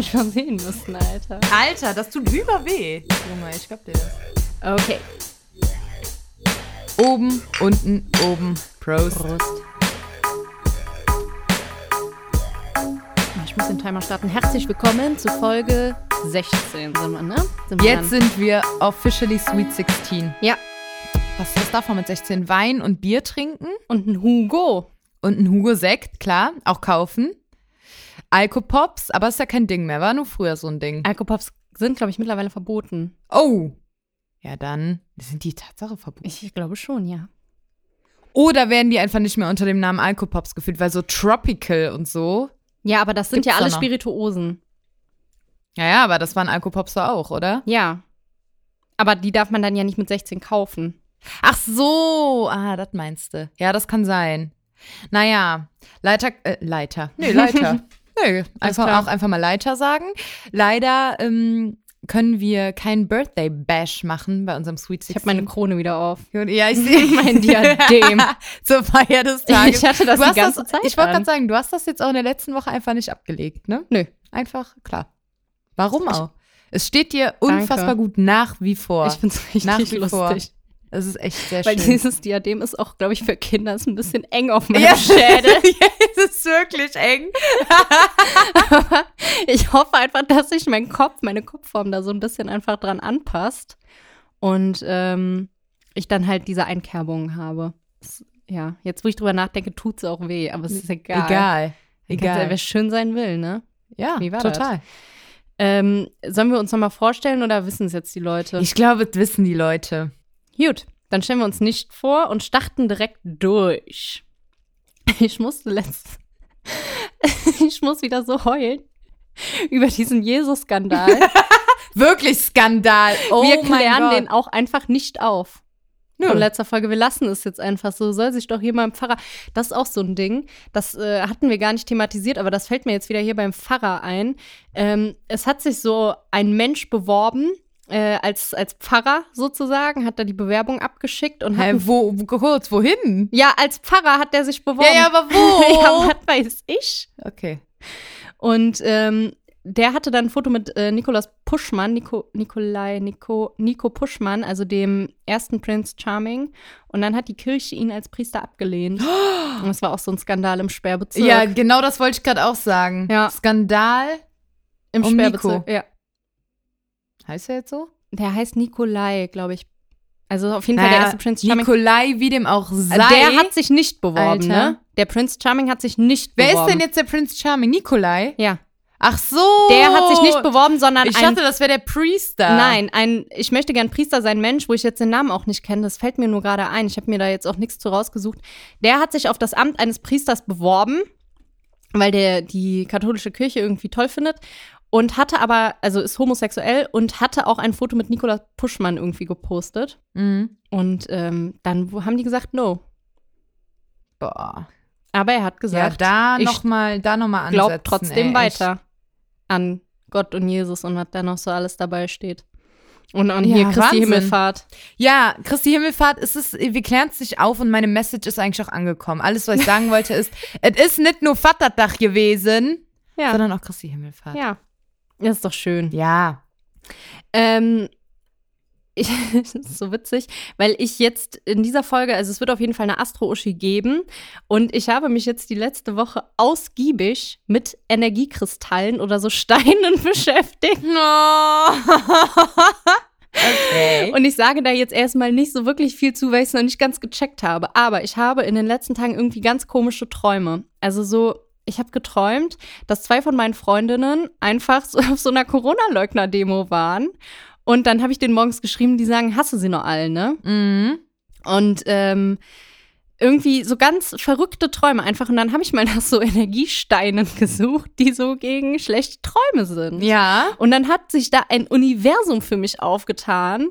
mich versehen müssen, Alter. Alter, das tut über weh. Junge, ich glaub dir das. Okay. Oben, unten, oben. Prost. Prost. Ich muss den Timer starten. Herzlich willkommen zu Folge 16 sind wir, ne? Sind wir Jetzt dann. sind wir officially Sweet 16. Ja. Was, was darf man mit 16? Wein und Bier trinken? Und ein Hugo. Und ein Hugo Sekt, klar, auch kaufen. Alkopops, aber ist ja kein Ding mehr, war nur früher so ein Ding. Alkopops sind, glaube ich, mittlerweile verboten. Oh. Ja, dann sind die Tatsache verboten. Ich glaube schon, ja. Oder werden die einfach nicht mehr unter dem Namen Alkopops gefühlt, weil so Tropical und so. Ja, aber das sind ja alle? Spirituosen. Ja, ja, aber das waren Alkopops auch, oder? Ja. Aber die darf man dann ja nicht mit 16 kaufen. Ach so, ah, das meinst du. Ja, das kann sein. Naja, Leiter, äh, Leiter. Nee, Leiter. nee, einfach auch einfach mal Leiter sagen. Leider ähm, können wir keinen Birthday Bash machen bei unserem Sweet 16. Ich habe meine Krone wieder auf. ja, ich sehe mein Diadem. Zur Feier des Tages. Ich hatte das du die ganze das, Zeit Ich wollte gerade sagen, du hast das jetzt auch in der letzten Woche einfach nicht abgelegt, ne? Nö. Einfach, klar. Warum auch? Es steht dir unfassbar gut nach wie vor. Ich find's richtig Nach wie vor. lustig. Es ist echt sehr Weil schön. dieses Diadem ist auch, glaube ich, für Kinder ist ein bisschen eng auf meinem Ja. Schädel. ja, es ist wirklich eng. Ich hoffe einfach, dass sich mein Kopf, meine Kopfform da so ein bisschen einfach dran anpasst. Und ähm, ich dann halt diese Einkerbungen habe. Das, ja, jetzt wo ich drüber nachdenke, tut es auch weh, aber es ist egal. Egal. Egal. Wer schön sein will, ne? Ja, Wie war das? total. Ähm, sollen wir uns nochmal vorstellen oder wissen es jetzt die Leute? Ich glaube, das wissen die Leute. Gut, dann stellen wir uns nicht vor und starten direkt durch. Ich musste letzt. ich muss wieder so heulen über diesen Jesus-Skandal. Wirklich Skandal. Oh wir klären den auch einfach nicht auf. Nö. Von letzter Folge. Wir lassen es jetzt einfach so. Soll sich doch hier beim Pfarrer. Das ist auch so ein Ding. Das äh, hatten wir gar nicht thematisiert, aber das fällt mir jetzt wieder hier beim Pfarrer ein. Ähm, es hat sich so ein Mensch beworben. Äh, als, als Pfarrer sozusagen, hat er die Bewerbung abgeschickt und hat. Wo, wo, kurz, wohin? ja, als Pfarrer hat er sich beworben. Ja, ja, aber wo? ja, was weiß ich. Okay. Und ähm, der hatte dann ein Foto mit äh, Nikolaus Puschmann, Nico, Nikolai, Nico, Nico Puschmann, also dem ersten Prince Charming. Und dann hat die Kirche ihn als Priester abgelehnt. Und das war auch so ein Skandal im Sperrbezirk. Ja, genau das wollte ich gerade auch sagen. Ja. Skandal. im um Sperrbezirk. Nico. Ja. Heißt er jetzt so? Der heißt Nikolai, glaube ich. Also auf jeden Fall der Naja, erste Prince Charming. Nikolai, wie dem auch sei. der hat sich nicht beworben, Alter. ne? Der Prince Charming hat sich nicht Wer beworben. ist denn jetzt der Prince Charming? Nikolai? Ja. Ach so. Der hat sich nicht beworben, sondern Ich ein dachte, das wäre der Priester. Nein, ein, ich möchte gern Priester sein Mensch, wo ich jetzt den Namen auch nicht kenne. Das fällt mir nur gerade ein. Ich habe mir da jetzt auch nichts zu rausgesucht. Der hat sich auf das Amt eines Priesters beworben, weil der die katholische Kirche irgendwie toll findet. Und hatte aber, also ist homosexuell und hatte auch ein Foto mit Nikolaus Puschmann irgendwie gepostet. Mhm. Und ähm, dann haben die gesagt, no. Boah. Aber er hat Ja, gesagt, da ich nochmal da ansetzen. glaubt trotzdem ey, weiter an Gott und Jesus und was da noch so alles dabei steht. Und an Ja, hier Christi Wahnsinn. Himmelfahrt. Ja, Christi Himmelfahrt, ist es, wir klären es nicht auf und meine Message ist eigentlich auch angekommen. Alles, was ich sagen wollte, ist, es ist nicht nur Vatertag gewesen, Ja. sondern auch Christi Himmelfahrt. Ja. Das ist doch schön. Ja. Ähm, ich, das ist so witzig, weil ich jetzt in dieser Folge, also es wird auf jeden Fall eine Astro-Uschi geben und ich habe mich jetzt die letzte Woche ausgiebig mit Energiekristallen oder so Steinen beschäftigt. okay. Und ich sage da jetzt erstmal nicht so wirklich viel zu, weil ich es noch nicht ganz gecheckt habe. Aber ich habe in den letzten Tagen irgendwie ganz komische Träume. Also so, ich habe geträumt, dass zwei von meinen Freundinnen einfach so auf so einer Corona-Leugner-Demo waren. Und dann habe ich denen morgens geschrieben, die sagen, hasse sie noch alle, ne? mhm. Und ähm, irgendwie so ganz verrückte Träume einfach. Und dann habe ich mal nach so Energiesteinen gesucht, die so gegen schlechte Träume sind. Ja. Und dann hat sich da ein Universum für mich aufgetan.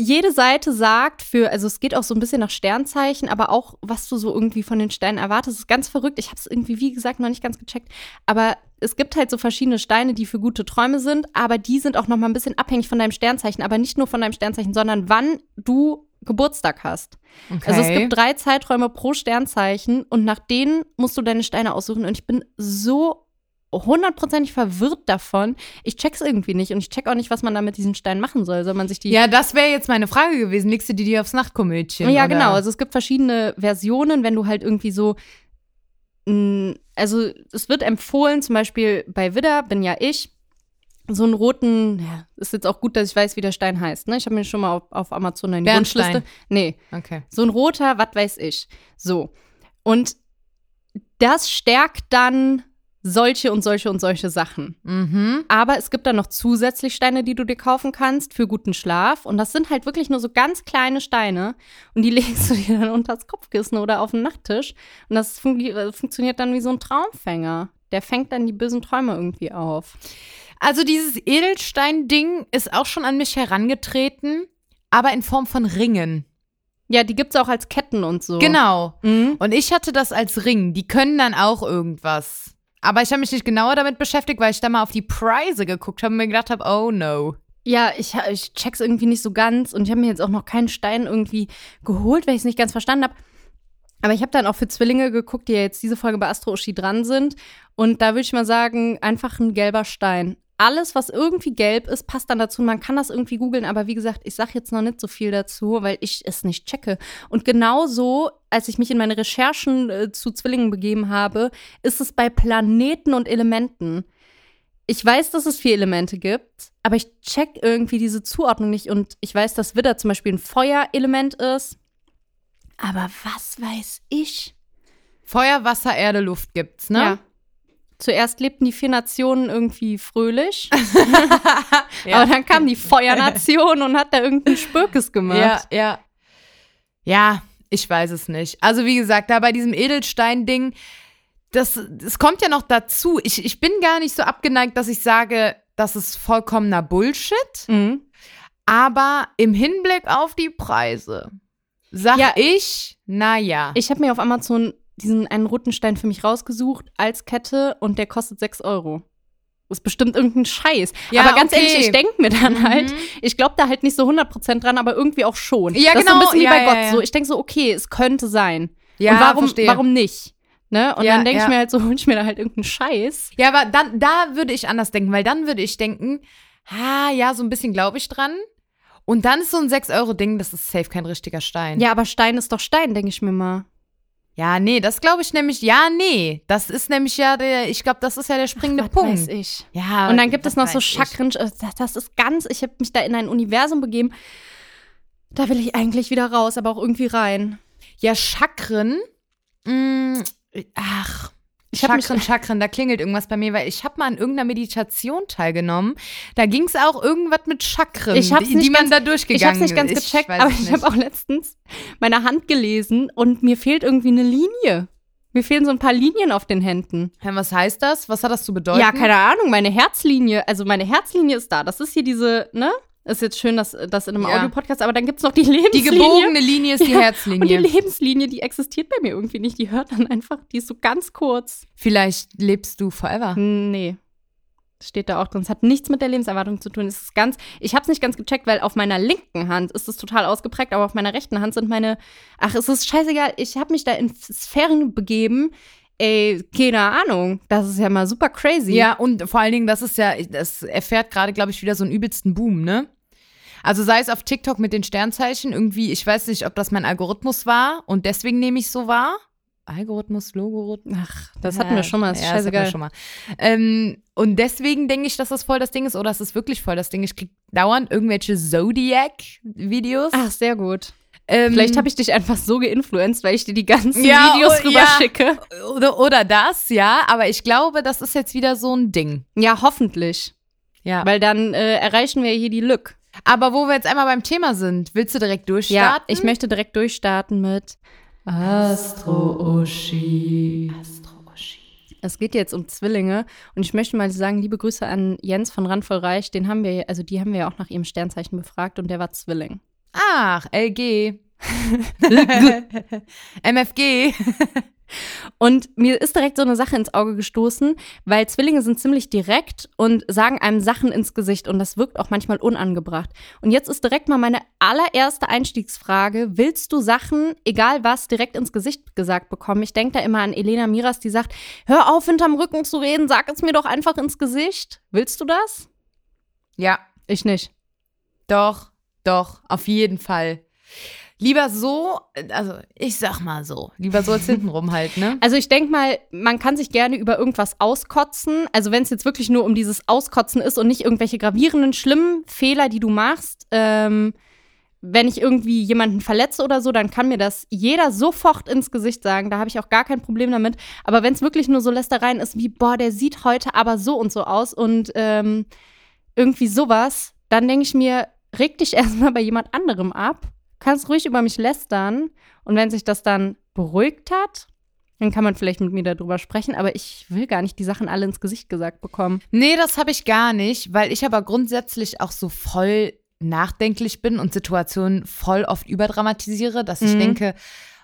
Jede Seite sagt für, also es geht auch so ein bisschen nach Sternzeichen, aber auch, was du so irgendwie von den Steinen erwartest, ist ganz verrückt. Ich habe es irgendwie, wie gesagt, noch nicht ganz gecheckt. Aber es gibt halt so verschiedene Steine, die für gute Träume sind, aber die sind auch noch mal ein bisschen abhängig von deinem Sternzeichen. Aber nicht nur von deinem Sternzeichen, sondern wann du Geburtstag hast. Okay. Also es gibt drei Zeiträume pro Sternzeichen und nach denen musst du deine Steine aussuchen. Und ich bin so hundertprozentig verwirrt davon. Ich check's irgendwie nicht und ich check auch nicht, was man da mit diesen Steinen machen soll. Soll man sich die. Ja, das wäre jetzt meine Frage gewesen. Legst du die dir aufs Nachtkomödchen? Ja, oder? genau. Also es gibt verschiedene Versionen, wenn du halt irgendwie so. mh, Also es wird empfohlen, zum Beispiel bei Widder, bin ja ich, so einen roten, ja, ist jetzt auch gut, dass ich weiß, wie der Stein heißt. Ne? Ich habe mir schon mal auf, auf Amazon eine. Wunschliste. Nee, Okay. so ein roter, was weiß ich. So. Und das stärkt dann solche und solche und solche Sachen. Mhm. Aber es gibt dann noch zusätzlich Steine, die du dir kaufen kannst für guten Schlaf. Und das sind halt wirklich nur so ganz kleine Steine. Und die legst du dir dann unter das Kopfkissen oder auf den Nachttisch. Und das fungi- äh, funktioniert dann wie so ein Traumfänger. Der fängt dann die bösen Träume irgendwie auf. Also dieses Edelstein-Ding ist auch schon an mich herangetreten, aber in Form von Ringen. Ja, die gibt's auch als Ketten und so. Genau. Mhm. Und ich hatte das als Ring. Die können dann auch irgendwas. Aber ich habe mich nicht genauer damit beschäftigt, weil ich da mal auf die Preise geguckt habe und mir gedacht habe, oh no. Ja, ich, ich check's irgendwie nicht so ganz und ich habe mir jetzt auch noch keinen Stein irgendwie geholt, weil ich es nicht ganz verstanden habe. Aber ich habe dann auch für Zwillinge geguckt, die ja jetzt diese Folge bei Astro Oshi dran sind. Und da würde ich mal sagen, einfach ein gelber Stein. Alles, was irgendwie gelb ist, passt dann dazu. Man kann das irgendwie googeln, aber wie gesagt, ich sage jetzt noch nicht so viel dazu, weil ich es nicht checke. Und genauso, als ich mich in meine Recherchen äh, zu Zwillingen begeben habe, ist es bei Planeten und Elementen. Ich weiß, dass es vier Elemente gibt, aber ich check irgendwie diese Zuordnung nicht. Und ich weiß, dass Widder zum Beispiel ein Feuerelement ist. Aber was weiß ich? Feuer, Wasser, Erde, Luft gibt's, ne? Ja. Zuerst lebten die vier Nationen irgendwie fröhlich, Ja. aber dann kam die Feuernation und hat da irgendeinen Spürkes gemacht. Ja, ja. Ja, ich weiß es nicht. Also, wie gesagt, da bei diesem Edelstein-Ding, das, das kommt ja noch dazu. Ich, ich bin gar nicht so abgeneigt, dass ich sage, das ist vollkommener Bullshit. Mhm. Aber im Hinblick auf die Preise sag Ja. ich, naja. Ich habe mir auf Amazon diesen einen roten Stein für mich rausgesucht als Kette und der kostet 6 Euro. Ist bestimmt irgendein Scheiß. Ja, aber ganz okay. ehrlich, ich denke mir dann Mhm. halt, ich glaube da halt nicht so 100% dran, aber irgendwie auch schon. Ja, das Ist so genau. ein bisschen wie Ja, bei Gott ja. so. Ich denke so, okay, es könnte sein. ja, und warum, verstehe. warum nicht? Ne? Und Ja, dann denke ich mir halt so, hol ich mir da halt irgendeinen Scheiß. Ja, aber dann, da würde ich anders denken, weil dann würde ich denken, ah, ja, so ein bisschen glaube ich dran. Und dann ist so ein 6-Euro-Ding, das ist safe kein richtiger Stein. Ja, aber Stein ist doch Stein, denke ich mir mal. Ja, nee, das glaube ich nämlich, ja, nee. Das ist nämlich ja der, ich glaube, das ist ja der springende Was Punkt. weiß ich. Ja, Und dann gibt es noch so. Chakren. äh, Das, das ist ganz, ich habe mich da in ein Universum begeben. Da will ich eigentlich wieder raus, aber auch irgendwie rein. Ja, Chakren. Mh, ach. Ich Chakren, Chakren, da klingelt irgendwas bei mir, weil ich habe mal an irgendeiner Meditation teilgenommen. Da ging es auch irgendwas mit Chakren, Ich hab's die, nicht die man ganz- da durchgegangen Ich habe es nicht ganz gecheckt, weiß aber ich habe auch letztens meine Hand gelesen und mir fehlt irgendwie eine Linie. Mir fehlen so ein paar Linien auf den Händen. Ja, was heißt das? Was hat das zu bedeuten? Ja, keine Ahnung, meine Herzlinie, also meine Herzlinie ist da. Das ist hier diese, ne? Ist jetzt schön, dass das in einem Ja. Audiopodcast, aber dann gibt es noch die Lebenslinie. Die gebogene Linie ist die Ja, Herzlinie. Und die Lebenslinie, die existiert bei mir irgendwie nicht. Die hört dann einfach, die ist so ganz kurz. Vielleicht lebst du forever. Nee. Steht da auch drin. Es hat nichts mit der Lebenserwartung zu tun. Es ist ganz, ich habe es nicht ganz gecheckt, weil auf meiner linken Hand ist es total ausgeprägt, aber auf meiner rechten Hand sind meine, ach, es ist scheißegal. Ich habe mich da in Sphären begeben. Ey, keine Ahnung. Das ist ja mal super crazy. Ja, und vor allen Dingen, das ist ja, das erfährt gerade, glaube ich, wieder so einen übelsten Boom, ne? Also sei es auf TikTok mit den Sternzeichen, irgendwie, ich weiß nicht, ob das mein Algorithmus war und deswegen nehme ich so wahr. Algorithmus, Logorithmus. Ach, das hatten wir schon mal. Ist ja, das hatten wir scheißegal. schon mal. Ähm, und deswegen denke ich, dass das voll das Ding ist, oder es ist wirklich voll das Ding. Ich krieg dauernd irgendwelche Zodiac-Videos. Ach, sehr gut. ähm, Vielleicht habe ich dich einfach so geinfluenzt, weil ich dir die ganzen Ja, Videos oh, rüber ja. schicke. oder, oder das, ja, aber ich glaube, das ist jetzt wieder so ein Ding. Ja, hoffentlich. Ja. Weil dann äh, erreichen wir hier die Lücke. Aber wo wir jetzt einmal beim Thema sind, willst du direkt Ja, durchstarten? ich möchte direkt durchstarten mit Astro-Uschi. Astro-Uschi. Es geht jetzt um Zwillinge und ich möchte mal sagen, liebe Grüße an Jens von Randvoll Reich, den haben wir, also die haben wir ja auch nach ihrem Sternzeichen befragt und der war Zwilling. Ach, LG. MFG. Und mir ist direkt so eine Sache ins Auge gestoßen, weil Zwillinge sind ziemlich direkt und sagen einem Sachen ins Gesicht und das wirkt auch manchmal unangebracht. Und jetzt ist direkt mal meine allererste Einstiegsfrage: Willst du Sachen, egal was, direkt ins Gesicht gesagt bekommen? Ich denke da immer an Elena Miras, die sagt: Hör auf, hinterm Rücken zu reden, sag es mir doch einfach ins Gesicht. Willst du das? Ja, Ich nicht. doch, doch, auf jeden Fall. Lieber so, also ich sag mal so, lieber so als hintenrum halt, ne? Also ich denke mal, man kann sich gerne über irgendwas auskotzen. Also wenn es jetzt wirklich nur um dieses Auskotzen ist und nicht irgendwelche gravierenden, schlimmen Fehler, die du machst. Ähm, wenn ich irgendwie jemanden verletze oder so, dann kann mir das jeder sofort ins Gesicht sagen. Da habe ich auch gar kein Problem damit. Aber wenn es wirklich nur so Lästereien ist wie, boah, der sieht heute aber so und so aus und ähm, irgendwie sowas, dann denke ich mir, reg dich erstmal bei jemand anderem ab. Kannst ruhig über mich lästern. Und wenn sich das dann beruhigt hat, dann kann man vielleicht mit mir darüber sprechen, aber ich will gar nicht die Sachen alle ins Gesicht gesagt bekommen. Nee, das habe ich gar nicht, weil ich aber grundsätzlich auch so voll nachdenklich bin und Situationen voll oft überdramatisiere, dass ich Mhm. denke,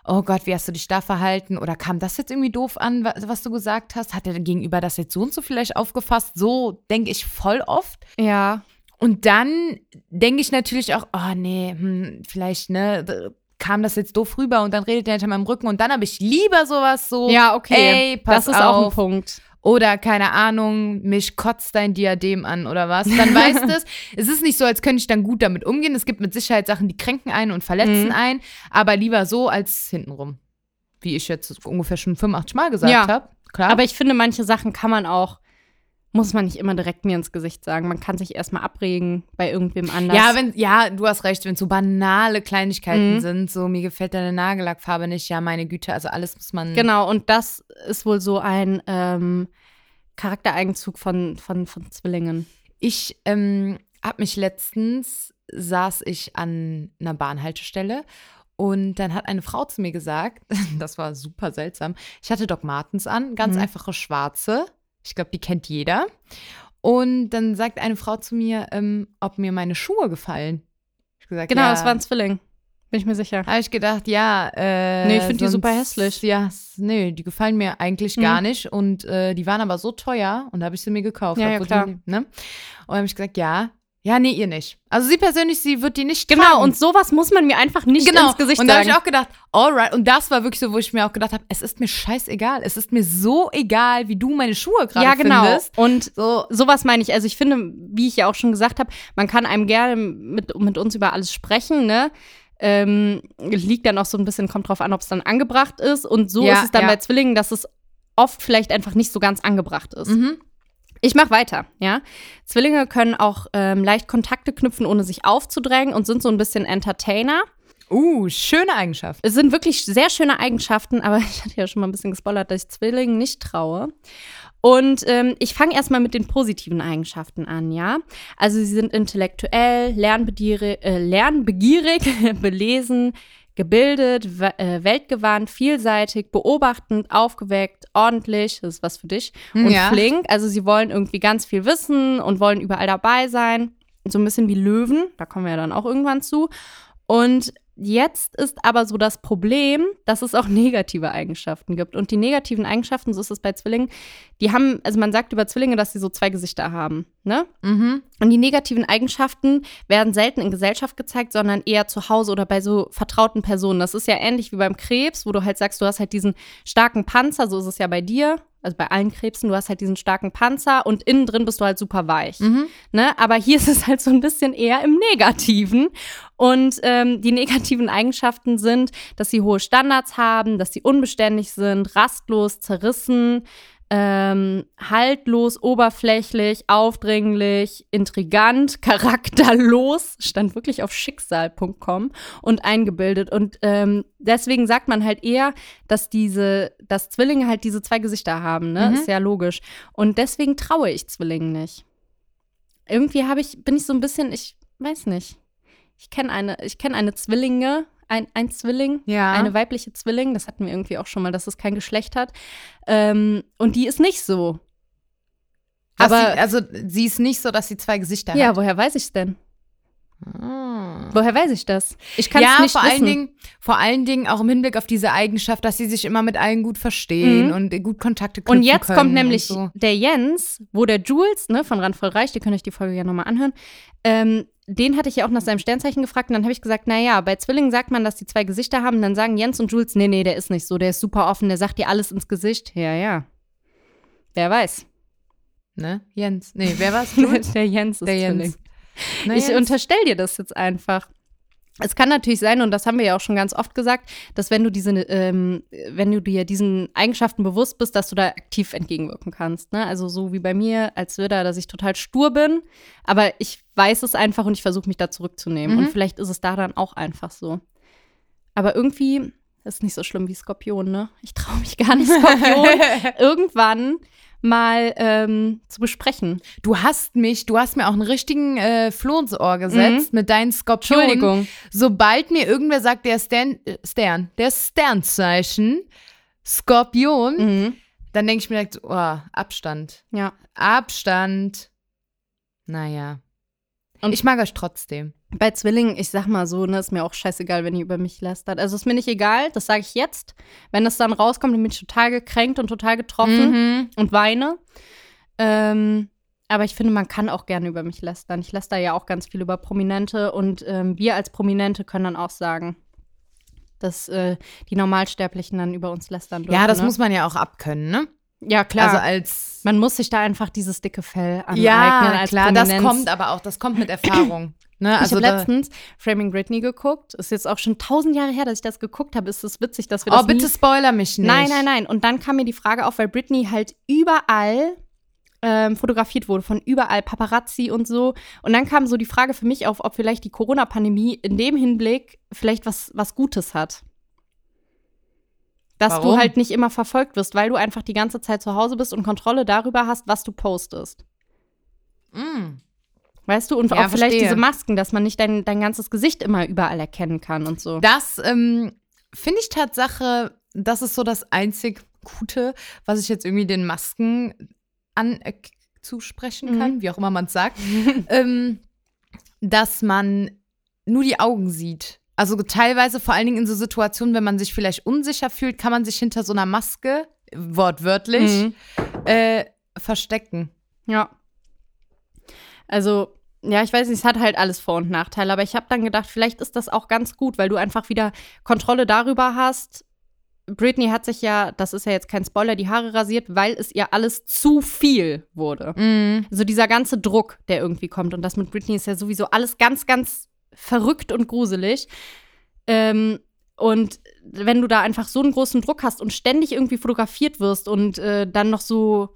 oh Gott, wie hast du dich da verhalten? Oder kam das jetzt irgendwie doof an, wa- was du gesagt hast? Hat der Gegenüber das jetzt so und so vielleicht aufgefasst? So denke ich voll oft. Ja. Und dann denke ich natürlich auch, oh nee, hm, vielleicht, ne, kam das jetzt doof rüber und dann redet der hinter meinem Rücken und dann habe ich lieber sowas so, Ja, okay. ey, pass das ist auch ein auf. Punkt. Oder keine Ahnung, mich kotzt dein Diadem an oder was. Dann weißt du es. Es ist nicht so, als könnte ich dann gut damit umgehen. Es gibt mit Sicherheit Sachen, die kränken einen und verletzen Mhm. einen, aber lieber so als hintenrum. Wie ich jetzt ungefähr schon 85 Mal gesagt Ja. habe. Klar. Aber ich finde, manche Sachen kann man auch, muss man nicht immer direkt mir ins Gesicht sagen. Man kann sich erstmal abregen bei irgendwem anders. ja, wenn, ja, du hast recht, wenn es so banale Kleinigkeiten Mhm. sind, so mir gefällt deine Nagellackfarbe nicht, ja, meine Güte, also alles muss man. Genau, und das ist wohl so ein ähm, Charaktereigenzug von, von, von Zwillingen. Ich ähm, habe mich letztens, saß ich an einer Bahnhaltestelle und dann hat eine Frau zu mir gesagt, das war super seltsam, ich hatte Doc Martens an, ganz Mhm. einfache schwarze, ich glaube, die kennt jeder. Und dann sagt eine Frau zu mir, ähm, ob mir meine Schuhe gefallen. Ich gesagt, Genau, ja. das war ein Zwilling. Bin ich mir sicher. Habe ich gedacht, ja. Äh, Nee, ich find die super hässlich. Ja, nee, die gefallen mir eigentlich Mhm. gar nicht. Und äh, die waren aber so teuer und da habe ich sie mir gekauft. Ja, ja, klar. Die, ne? Und habe ich gesagt, ja. Ja, nee, ihr nicht. Also sie persönlich, sie wird die nicht Genau, tragen. und sowas muss man mir einfach nicht genau. ins Gesicht und da habe sagen. ich auch gedacht, alright. Und das war wirklich so, wo ich mir auch gedacht habe, es ist mir scheißegal. Es ist mir so egal, wie du meine Schuhe gerade ja, genau. findest. Und So, sowas meine ich. Also ich finde, wie ich ja auch schon gesagt habe, man kann einem gerne mit, mit uns über alles sprechen, ne? Ähm, liegt dann auch so ein bisschen, kommt drauf an, ob es dann angebracht ist. Und so Ja, ist es dann ja. bei Zwillingen, dass es oft vielleicht einfach nicht so ganz angebracht ist. mhm. Ich mache weiter, ja. Zwillinge können auch ähm, leicht Kontakte knüpfen, ohne sich aufzudrängen und sind so ein bisschen Entertainer. Uh, schöne Eigenschaft. Es sind wirklich sehr schöne Eigenschaften, aber ich hatte ja schon mal ein bisschen gespoilert, dass ich Zwillingen nicht traue. Und ähm, ich fange erstmal mit den positiven Eigenschaften an, ja. Also sie sind intellektuell, lernbegierig, äh, lernbegierig belesen, gebildet, we- äh, weltgewandt, vielseitig, beobachtend, aufgeweckt, ordentlich, das ist was für dich, und Ja. flink. Also sie wollen irgendwie ganz viel wissen und wollen überall dabei sein. So ein bisschen wie Löwen, da kommen wir ja dann auch irgendwann zu. Und jetzt ist aber so das Problem, dass es auch negative Eigenschaften gibt. Und die negativen Eigenschaften, so ist es bei Zwillingen, die haben, also man sagt über Zwillinge, dass sie so zwei Gesichter haben, ne? Mhm. Und die negativen Eigenschaften werden selten in Gesellschaft gezeigt, sondern eher zu Hause oder bei so vertrauten Personen. Das ist ja ähnlich wie beim Krebs, wo du halt sagst, du hast halt diesen starken Panzer, so ist es ja bei dir, also bei allen Krebsen, du hast halt diesen starken Panzer und innen drin bist du halt super weich. Mhm. Ne? Aber hier ist es halt so ein bisschen eher im Negativen. Und ähm, die negativen Eigenschaften sind, dass sie hohe Standards haben, dass sie unbeständig sind, rastlos, zerrissen, ähm, haltlos, oberflächlich, aufdringlich, intrigant, charakterlos, stand wirklich auf schicksal.com und eingebildet. Und ähm, deswegen sagt man halt eher, dass diese, dass Zwillinge halt diese zwei Gesichter haben, ne? Mhm. Ist ja logisch. Und deswegen traue ich Zwillingen nicht. Irgendwie habe ich, bin ich so ein bisschen, ich weiß nicht. Ich kenne eine, ich kenne eine Zwillinge, ein, ein Zwilling, Ja. eine weibliche Zwilling, das hatten wir irgendwie auch schon mal, dass es kein Geschlecht hat. Ähm, und die ist nicht so. Dass Aber sie, also sie ist nicht so, dass sie zwei Gesichter ja, hat. woher weiß ich es denn? Woher weiß ich das? Ich kann es ja, nicht vor wissen. allen Dingen, vor allen Dingen auch im Hinblick auf diese Eigenschaft, dass sie sich immer mit allen gut verstehen Mhm. und gut Kontakte knüpfen Und jetzt kommt nämlich so. der Jens, wo der Jules, ne, von Randvoll Reich, ihr könnt euch die Folge ja nochmal anhören, ähm, den hatte ich ja auch nach seinem Sternzeichen gefragt und dann habe ich gesagt, naja, bei Zwillingen sagt man, dass die zwei Gesichter haben, dann sagen Jens und Jules, nee, nee, der ist nicht so, der ist super offen, der sagt dir alles ins Gesicht. Ja, ja. Wer weiß. Ne? Jens. Nee, wer war's? Jules? der Jens ist Der Zwilling. Jens. Na, Ich unterstelle dir das jetzt einfach. Es kann natürlich sein, und das haben wir ja auch schon ganz oft gesagt, dass wenn du diese, ähm, wenn du dir diesen Eigenschaften bewusst bist, dass du da aktiv entgegenwirken kannst. Ne? Also so wie bei mir als Widder, dass ich total stur bin, aber ich weiß es einfach und ich versuche mich da zurückzunehmen. Mhm. Und vielleicht ist es da dann auch einfach so. Aber irgendwie ist nicht so schlimm wie Skorpion, ne? Ich traue mich gar nicht, Skorpion irgendwann mal ähm, zu besprechen. Du hast mich, du hast mir auch einen richtigen äh, Floh ins Ohr gesetzt mit deinen Skorpionen. Mhm. Entschuldigung. Sobald mir irgendwer sagt, der Stern, Stern, der Sternzeichen, Skorpion, Mhm. dann denke ich mir direkt, oh, Abstand. Ja. Abstand. Naja. Und- ich mag euch trotzdem. Bei Zwillingen, ich sag mal so, ne, ist mir auch scheißegal, wenn ihr über mich lästert. Also ist mir nicht egal, das sage ich jetzt. Wenn das dann rauskommt, dann bin ich total gekränkt und total getroffen Mhm. und weine. Ähm, aber ich finde, man kann auch gerne über mich lästern. Ich läster ja auch ganz viel über Prominente und ähm, wir als Prominente können dann auch sagen, dass äh, die Normalsterblichen dann über uns lästern dürfen. Ja, das ne? muss man ja auch abkönnen, ne? Ja, klar. Also als man muss sich da einfach dieses dicke Fell aneignen ja, klar, das Prominenz. kommt aber auch, das kommt mit Erfahrung. Ne? Also ich habe letztens Framing Britney geguckt. Ist jetzt auch schon tausend Jahre her, dass ich das geguckt habe. Ist es witzig, dass wir das Oh, bitte spoiler mich nicht. Nein, nein, nein. Und dann kam mir die Frage auf, weil Britney halt überall ähm, fotografiert wurde, von überall Paparazzi und so. Und dann kam so die Frage für mich auf, ob vielleicht die Corona-Pandemie in dem Hinblick vielleicht was, was Gutes hat. Dass Warum? du halt nicht immer verfolgt wirst, weil du einfach die ganze Zeit zu Hause bist und Kontrolle darüber hast, was du postest. Mm. Weißt du? Und Ja, auch vielleicht verstehe. diese Masken, dass man nicht dein, dein ganzes Gesicht immer überall erkennen kann und so. Das ähm, finde ich Tatsache, das ist so das einzig Gute, was ich jetzt irgendwie den Masken an äh, zusprechen kann, wie auch immer man es sagt, ähm, dass man nur die Augen sieht. Also teilweise, vor allen Dingen in so Situationen, wenn man sich vielleicht unsicher fühlt, kann man sich hinter so einer Maske, wortwörtlich, Mhm. äh, verstecken. Ja. Also, ja, ich weiß nicht, es hat halt alles Vor- und Nachteile, aber ich habe dann gedacht, vielleicht ist das auch ganz gut, weil du einfach wieder Kontrolle darüber hast. Britney hat sich ja, das ist ja jetzt kein Spoiler, die Haare rasiert, weil es ihr alles zu viel wurde. Mhm. Also dieser ganze Druck, der irgendwie kommt. Und das mit Britney ist ja sowieso alles ganz, ganz verrückt und gruselig. Ähm, und wenn du da einfach so einen großen Druck hast und ständig irgendwie fotografiert wirst und äh, dann noch so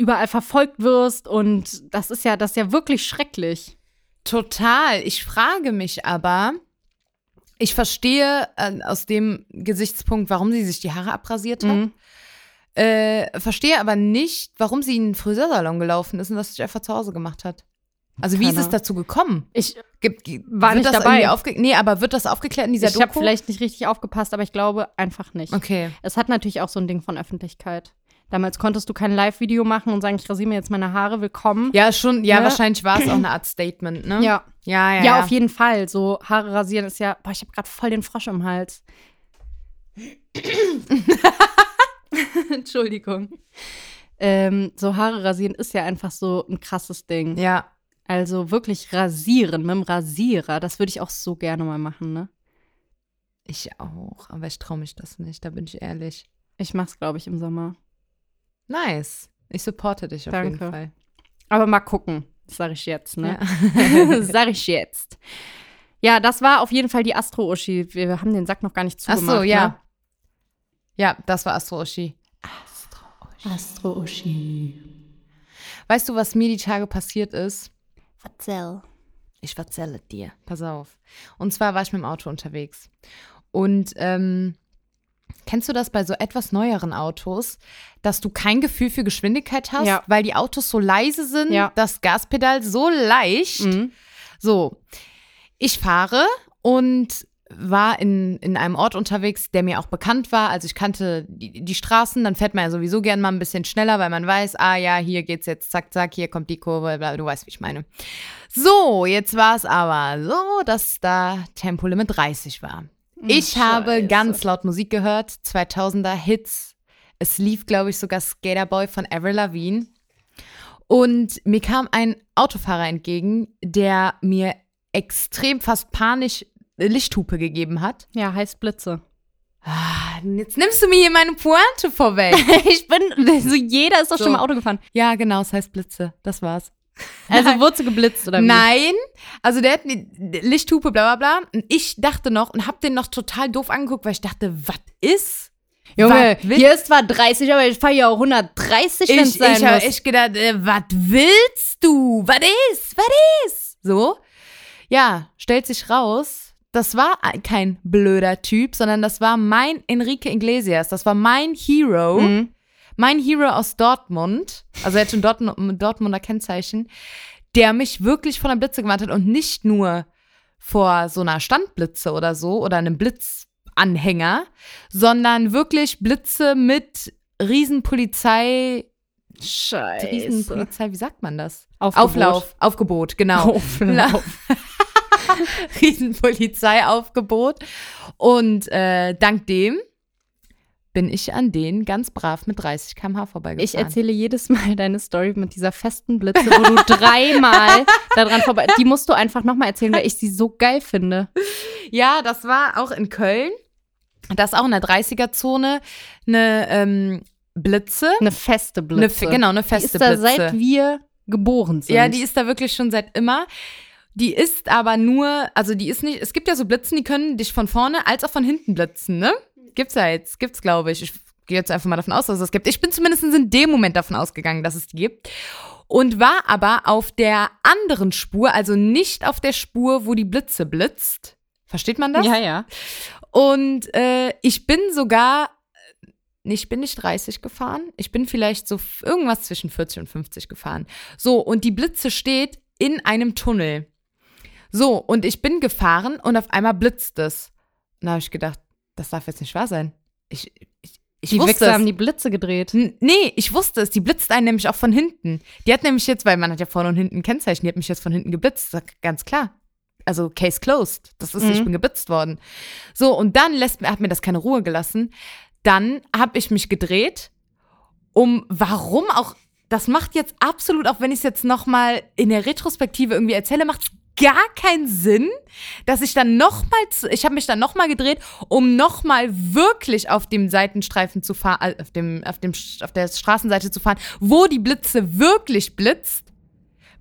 überall verfolgt wirst und das ist ja, das ist ja wirklich schrecklich. Total. Ich frage mich aber, ich verstehe äh, aus dem Gesichtspunkt, warum sie sich die Haare abrasiert hat. Mhm. Äh, verstehe aber nicht, warum sie in den Friseursalon gelaufen ist und das sich einfach zu Hause gemacht hat. Also wie Keine ist es dazu gekommen? Ich, Gibt, gi- War nicht das dabei. aufge nee, aber wird das aufgeklärt in dieser ich habe Doku? vielleicht nicht richtig aufgepasst, aber ich glaube einfach nicht. Okay. Es hat natürlich auch so ein Ding von Öffentlichkeit. Damals konntest du kein Live-Video machen und sagen, ich rasiere mir jetzt meine Haare, willkommen. Ja, schon, ja, Ne? wahrscheinlich war es auch eine Art Statement, ne? Ja. Ja, ja. Ja, auf jeden Fall. So Haare rasieren ist ja, boah, ich habe gerade voll den Frosch im Hals. Entschuldigung. Ähm, so Haare rasieren ist ja einfach so ein krasses Ding. Ja. Also wirklich rasieren mit dem Rasierer, das würde ich auch so gerne mal machen, ne? Ich auch, aber ich traue mich das nicht, da bin ich ehrlich. Ich mach's, glaube ich, im Sommer. Nice. Ich supporte dich auf Danke. jeden Fall. Aber mal gucken, sag ich jetzt, ne? Ja. sag ich jetzt. Ja, das war auf jeden Fall die Astro-Uschi. Wir haben den Sack noch gar nicht Ach zugemacht. so, ja. Ne? Ja, das war Astro Oshi. Astro-Uschi. Weißt du, was mir die Tage passiert ist? Verzell. Ich erzähle dir. Pass auf. Und zwar war ich mit dem Auto unterwegs. Und ähm, kennst du das bei so etwas neueren Autos, dass du kein Gefühl für Geschwindigkeit hast, Ja. weil die Autos so leise sind, Ja. das Gaspedal so leicht. Mhm. So, ich fahre und war in, in einem Ort unterwegs, der mir auch bekannt war. Also ich kannte die, die Straßen, dann fährt man ja sowieso gern mal ein bisschen schneller, weil man weiß, ah ja, hier geht's jetzt zack, zack, hier kommt die Kurve, bla, du weißt, wie ich meine. So, jetzt war es aber so, dass da Tempolimit 30 war. Ich habe Scheiße. ganz laut Musik gehört, 2000er Hits. Es lief, glaube ich, sogar Skaterboy von Avril Lavigne. Und mir kam ein Autofahrer entgegen, der mir extrem fast panisch Lichthupe gegeben hat. Ja, heißt Blitze. Ah, jetzt nimmst du mir hier meine Pointe vorweg. ich bin, so jeder ist doch So. schon mal Auto gefahren. ja, genau, es heißt Blitze. Das war's. Also wurdest du geblitzt oder wie? Nein, also der hat mir Lichthupe, bla bla bla. Und ich dachte noch und hab den noch total doof angeguckt, weil ich dachte, was ist? Junge, will- hier ist zwar 30, aber ich fahre ja auch 130, wenn es Ich, sein ich habe echt gedacht, äh, was willst du? Was ist? Was ist? So. Ja, stellt sich raus, das war kein blöder Typ, sondern das war mein Enrique Iglesias. Das war mein Hero. Mhm. Mein Hero aus Dortmund. Also er hat schon Dortmund, Dortmunder Kennzeichen. Der mich wirklich von der Blitze gewarnt hat und nicht nur vor so einer Standblitze oder so oder einem Blitzanhänger, sondern wirklich Blitze mit Riesenpolizei Scheiße. Riesenpolizei, wie sagt man das? Aufgebot. Auflauf, Aufgebot, genau. Auflauf. Riesenpolizeiaufgebot. Und äh, dank dem bin ich an denen ganz brav mit 30 km/h vorbeigefahren. Ich erzähle jedes Mal deine Story mit dieser festen Blitze, wo du dreimal daran vorbei. Die musst du einfach nochmal erzählen, weil ich sie so geil finde. Ja, das war auch in Köln. Das ist auch in der 30er-Zone. Eine ähm, Blitze. Eine feste Eine, Blitze. fe- genau, eine die feste ist da Blitze. seit wir geboren sind. Ja, die ist da wirklich schon seit immer. Die ist aber nur, also die ist nicht, es gibt ja so Blitzen, die können dich von vorne als auch von hinten blitzen, ne? Gibt's ja jetzt, gibt's glaube ich. Ich gehe jetzt einfach mal davon aus, dass es gibt. Ich bin zumindest in dem Moment davon ausgegangen, dass es die gibt. Und war aber auf der anderen Spur, also nicht auf der Spur, wo die Blitze blitzt. Versteht man das? ja, ja. Und äh, ich bin sogar, nee, ich bin nicht 30 gefahren, ich bin vielleicht so irgendwas zwischen 40 und 50 gefahren. So, und die Blitze steht in einem Tunnel. So, und ich bin gefahren und auf einmal blitzt es. Und da habe ich gedacht, das darf jetzt nicht wahr sein. Ich, ich, ich Die wusste Wichser haben die Blitze gedreht. N- Nee, ich wusste es. Die blitzt einen nämlich auch von hinten. Die hat nämlich jetzt, weil man hat ja vorne und hinten Kennzeichen, die hat mich jetzt von hinten geblitzt. Ganz klar. Also Case closed. Das ist, Mhm. ich bin geblitzt worden. So, und dann lässt, hat mir das keine Ruhe gelassen. Dann habe ich mich gedreht, um warum auch, das macht jetzt absolut, auch wenn ich es jetzt nochmal in der Retrospektive irgendwie erzähle, macht es gar keinen Sinn, dass ich dann nochmal, ich habe mich dann nochmal gedreht, um nochmal wirklich auf dem Seitenstreifen zu fahren, äh, auf, dem, auf, dem, auf der Straßenseite zu fahren, wo die Blitze wirklich blitzt.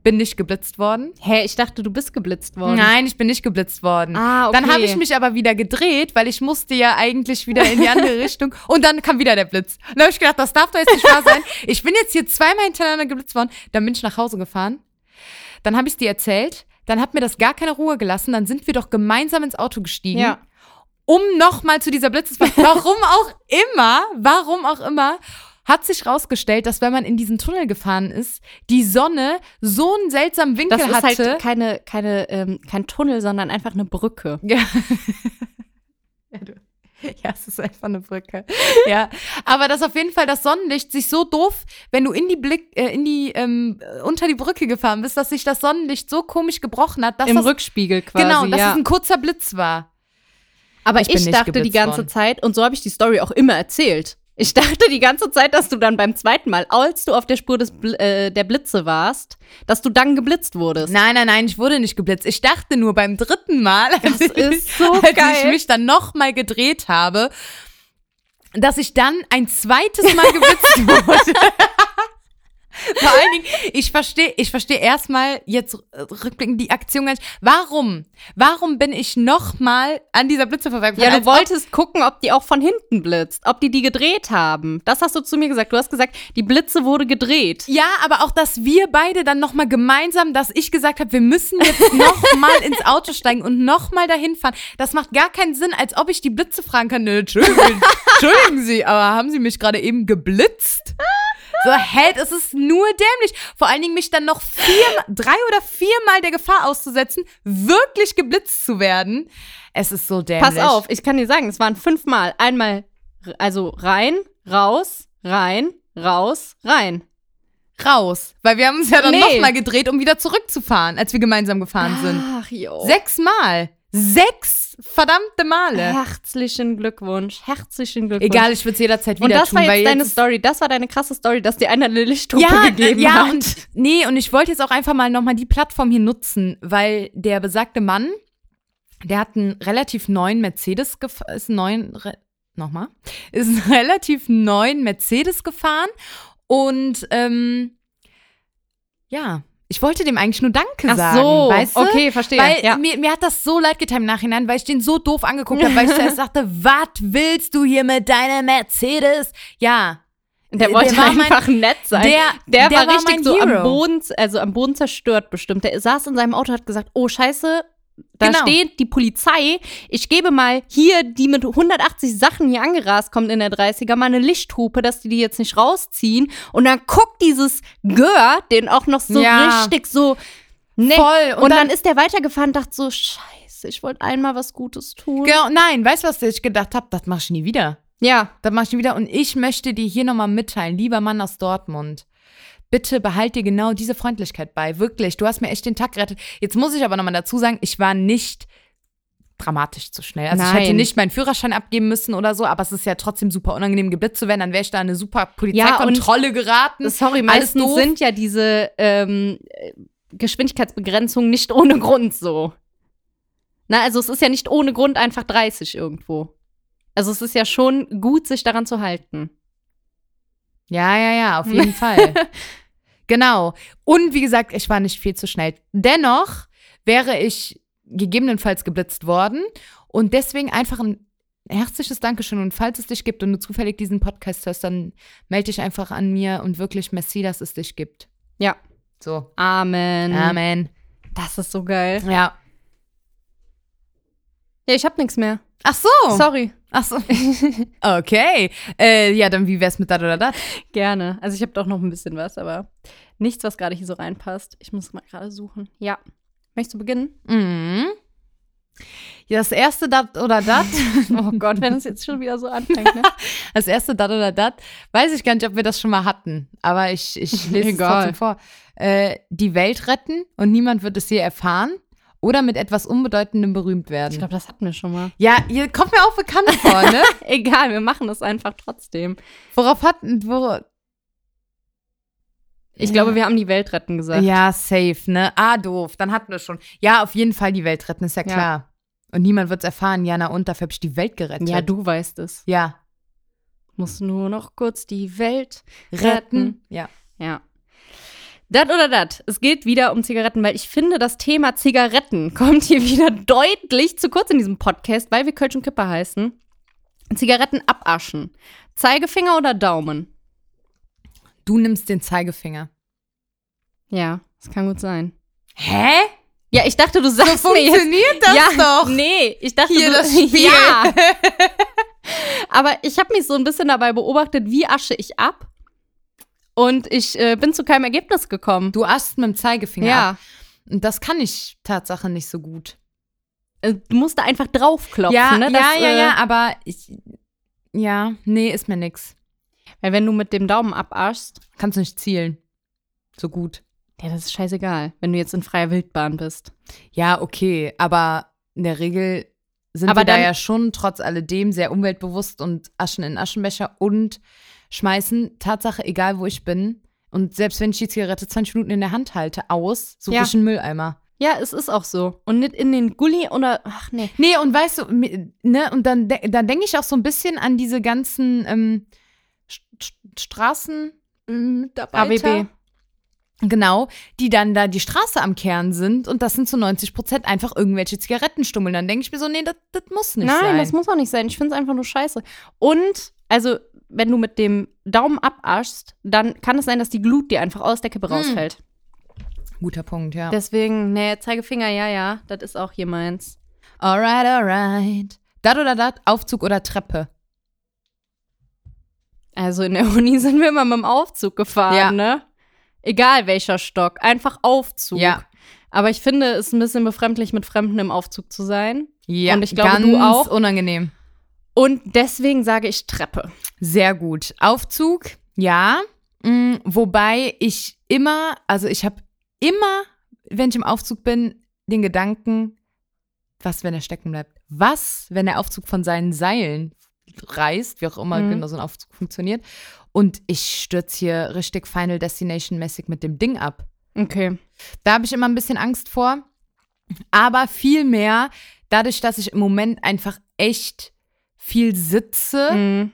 Bin nicht geblitzt worden. Hä, ich dachte, du bist geblitzt worden. Nein, ich bin nicht geblitzt worden. Ah, okay. Dann habe ich mich aber wieder gedreht, weil ich musste ja eigentlich wieder in die andere Richtung. Und dann kam wieder der Blitz. Dann habe ich gedacht, das darf doch jetzt nicht wahr sein. Ich bin jetzt hier zweimal hintereinander geblitzt worden. Dann bin ich nach Hause gefahren. Dann habe ich es dir erzählt. Dann hat mir das gar keine Ruhe gelassen. Dann sind wir doch gemeinsam ins Auto gestiegen. Ja. Um nochmal zu dieser Blitz. Warum auch immer, warum auch immer, hat sich rausgestellt, dass wenn man in diesen Tunnel gefahren ist, die Sonne so einen seltsamen Winkel Das ist hatte. halt keine, keine, ähm, kein Tunnel, sondern einfach eine Brücke. Ja. ja, du. ja, es ist einfach eine Brücke. Ja, aber dass auf jeden Fall das Sonnenlicht sich so doof, wenn du in die Blick, äh, in die, ähm, äh, unter die Brücke gefahren bist, dass sich das Sonnenlicht so komisch gebrochen hat, dass Im das, Rückspiegel quasi. genau, dass ja. es ein kurzer Blitz war. Aber ich ich, dachte die ganze worden. Zeit, und so habe ich die Story auch immer erzählt. Ich dachte die ganze Zeit, dass du dann beim zweiten Mal, als du auf der Spur des, Bl äh, der Blitze warst, dass du dann geblitzt wurdest. Nein, nein, nein, ich wurde nicht geblitzt. Ich dachte nur beim dritten Mal, als, ist so als ich mich dann nochmal gedreht habe, dass ich dann ein zweites Mal geblitzt wurde. Vor allen Dingen, ich verstehe, ich verstehe erstmal jetzt rückblickend die Aktion gar nicht. Warum? Warum bin ich nochmal an dieser Blitze vorbeigefahren? Ja, du ob- wolltest gucken, ob die auch von hinten blitzt, ob die die gedreht haben. Das hast du zu mir gesagt. Du hast gesagt, die Blitze wurde gedreht. Ja, aber auch, dass wir beide dann nochmal gemeinsam, dass ich gesagt habe, wir müssen jetzt nochmal ins Auto steigen und nochmal dahin fahren. Das macht gar keinen Sinn, als ob ich die Blitze fragen kann. Nö, Entschuldigung, Entschuldigen Sie, aber haben Sie mich gerade eben geblitzt? So, hä, das ist nur dämlich. Vor allen Dingen mich dann noch vier, drei oder viermal der Gefahr auszusetzen, wirklich geblitzt zu werden. Es ist so dämlich. Pass auf, ich kann dir sagen, es waren fünfmal. Einmal, also rein, raus, rein, raus, rein. Raus. Weil wir haben uns ja dann Nee. nochmal gedreht, um wieder zurückzufahren, als wir gemeinsam gefahren sind. Ach, jo. Sechsmal. Sechs verdammte Male. Herzlichen Glückwunsch. Herzlichen Glückwunsch. Egal, ich würde es jederzeit Und wieder das tun. war jetzt deine jetzt Story. Das war deine krasse Story, dass dir einer eine Lichthupe ja, gegeben ja, hat. und nee, und ich wollte jetzt auch einfach mal nochmal die Plattform hier nutzen, weil der besagte Mann, der hat einen relativ neuen Mercedes gefahren, ist neuen, nochmal, ist einen relativ neuen Mercedes gefahren und ähm, ja, ich wollte dem eigentlich nur Danke Ach sagen, so, weißt du? okay, verstehe. Weil ja. mir, mir hat das so leid getan im Nachhinein, weil ich den so doof angeguckt habe, weil ich zuerst dachte, was willst du hier mit deiner Mercedes? Ja, Der wollte mein- einfach nett sein. der, der, war war richtig mein so am. Boden, also am Boden zerstört bestimmt. Der saß in seinem Auto und hat gesagt, oh scheiße, da Genau. steht die Polizei. Ich gebe mal hier, die mit 180 Sachen hier angerast kommt in der 30er, mal eine Lichthupe, dass die die jetzt nicht rausziehen. Und dann guckt dieses Gör den auch noch so Ja. richtig so ne. Voll. Und, dann, ist der weitergefahren und dachte so, scheiße, ich wollte einmal was Gutes tun. Genau, nein, weißt du, was ich gedacht habe? Das mach ich nie wieder. Ja, Das mach ich nie wieder. Und ich möchte dir hier nochmal mitteilen, lieber Mann aus Dortmund. Bitte behalt dir genau diese Freundlichkeit bei. Wirklich, du hast mir echt den Tag gerettet. Jetzt muss ich aber nochmal dazu sagen, ich war nicht dramatisch zu schnell. Also ich Nein. hätte nicht meinen Führerschein abgeben müssen oder so, aber es ist ja trotzdem super unangenehm, geblitzt zu werden. Dann wäre ich da in eine super Polizeikontrolle geraten. Sorry, meistens doof. sind ja diese ähm, äh, Geschwindigkeitsbegrenzungen nicht ohne Grund so. Na, also es ist ja nicht ohne Grund einfach 30 irgendwo. Also es ist ja schon gut, sich daran zu halten. Ja, ja, ja, auf jeden Fall. Genau. Und wie gesagt, ich war nicht viel zu schnell. Dennoch wäre ich gegebenenfalls geblitzt worden und deswegen einfach ein herzliches Dankeschön. Und falls es dich gibt und du zufällig diesen Podcast hörst, dann melde dich einfach an mir und wirklich merci, dass es dich gibt. Ja. So. Amen. Amen. Das ist so geil. Ja. Ja, ich hab nichts mehr. Ach so. Sorry. Ach so. Okay. Äh, ja, dann wie wär's mit dat oder dat? Gerne. Also ich habe doch noch ein bisschen was, aber nichts, was gerade hier so reinpasst. Ich muss mal gerade suchen. Ja. Möchtest du beginnen? Mhm. Ja, das erste dat oder dat. Oh Gott, wenn es jetzt schon wieder so anfängt, ne? Das erste dat oder dat, weiß ich gar nicht, ob wir das schon mal hatten. Aber ich, ich lese es trotzdem vor. Äh, die Welt retten und niemand wird es je erfahren. Oder mit etwas Unbedeutendem berühmt werden. Ich glaube, das hatten wir schon mal. ja, ihr kommt mir auch bekannt vor, ne? Egal, wir machen das einfach trotzdem. Worauf hatten, wor Ich glaube, wir haben die Welt retten gesagt. Ja, safe, ne? Ah, doof. Dann hatten wir schon. Ja, auf jeden Fall die Welt retten, ist ja Ja. klar. Und niemand wird es erfahren. Ja, na und, dafür habe ich die Welt gerettet. Ja, du weißt es. Ja. Muss nur noch kurz die Welt Retten. retten. Ja. Ja. Dat oder dat. Es geht wieder um Zigaretten, weil ich finde, das Thema Zigaretten kommt hier wieder deutlich zu kurz in diesem Podcast, weil wir Kölsch und Kippe heißen. Zigaretten abaschen. Zeigefinger oder Daumen? Du nimmst den Zeigefinger. Ja, das kann gut sein. Hä? Ja, ich dachte, du sagst mir jetzt. Funktioniert das ja, doch? Nee, ich dachte, Hier du, das Spiel. Ja. Aber ich habe mich so ein bisschen dabei beobachtet, wie asche ich ab. Und ich äh, bin zu keinem Ergebnis gekommen. Du aschst mit dem Zeigefinger. ja. ab. Und das kann ich Tatsache nicht so gut. Äh, Du musst da einfach draufklopfen, ja, ne? ja, Das, ja, äh, ja, aber ich. Ja, nee, ist mir nix. Weil wenn du mit dem Daumen abaschst, Kannst du nicht zielen. So gut. ja, das ist scheißegal, wenn du jetzt in freier Wildbahn bist. Ja, okay, aber in der Regel sind Aber wir da ja schon trotz alledem sehr umweltbewusst und aschen in Aschenbecher und schmeißen, Tatsache, egal wo ich bin. Und selbst wenn ich die Zigarette 20 Minuten in der Hand halte, aus, suche Ja. ich einen Mülleimer. Ja, es ist auch so. Und nicht in den Gully oder, ach nee. Nee, und weißt du, ne, und dann, dann denke ich auch so ein bisschen an diese ganzen ähm, St St Straßenmitarbeiter. AWB. Genau, die dann da die Straße am Kehren sind und das sind zu 90 Prozent einfach irgendwelche Zigarettenstummeln. Dann denke ich mir so, nee, das muss nicht Nein, sein. das muss auch nicht sein. Ich finde es einfach nur scheiße. Und, also, wenn du mit dem Daumen abaschst, dann kann es sein, dass die Glut dir einfach aus der Kippe Hm. rausfällt. Guter Punkt, ja. Deswegen, nee, Zeigefinger, ja, ja, das ist auch hier meins. Alright, alright. Dat oder dat, Aufzug oder Treppe? Also in der Uni sind wir immer mit dem Aufzug gefahren, Ja. ne? Egal welcher Stock, einfach Aufzug. Ja. Aber ich finde es ein bisschen befremdlich, mit Fremden im Aufzug zu sein. Ja, Und ich glaube, ganz du auch. unangenehm. Und deswegen sage ich Treppe. Sehr gut. Aufzug, ja. Mm, wobei ich immer, also ich habe immer, wenn ich im Aufzug bin, den Gedanken, was, wenn er stecken bleibt? Was, wenn der Aufzug von seinen Seilen reißt, wie auch immer Mhm. genau so ein Aufzug funktioniert, und ich stürze hier richtig Final Destination-mäßig mit dem Ding ab. Okay. Da habe ich immer ein bisschen Angst vor. Aber vielmehr, dadurch, dass ich im Moment einfach echt viel sitze, Mhm.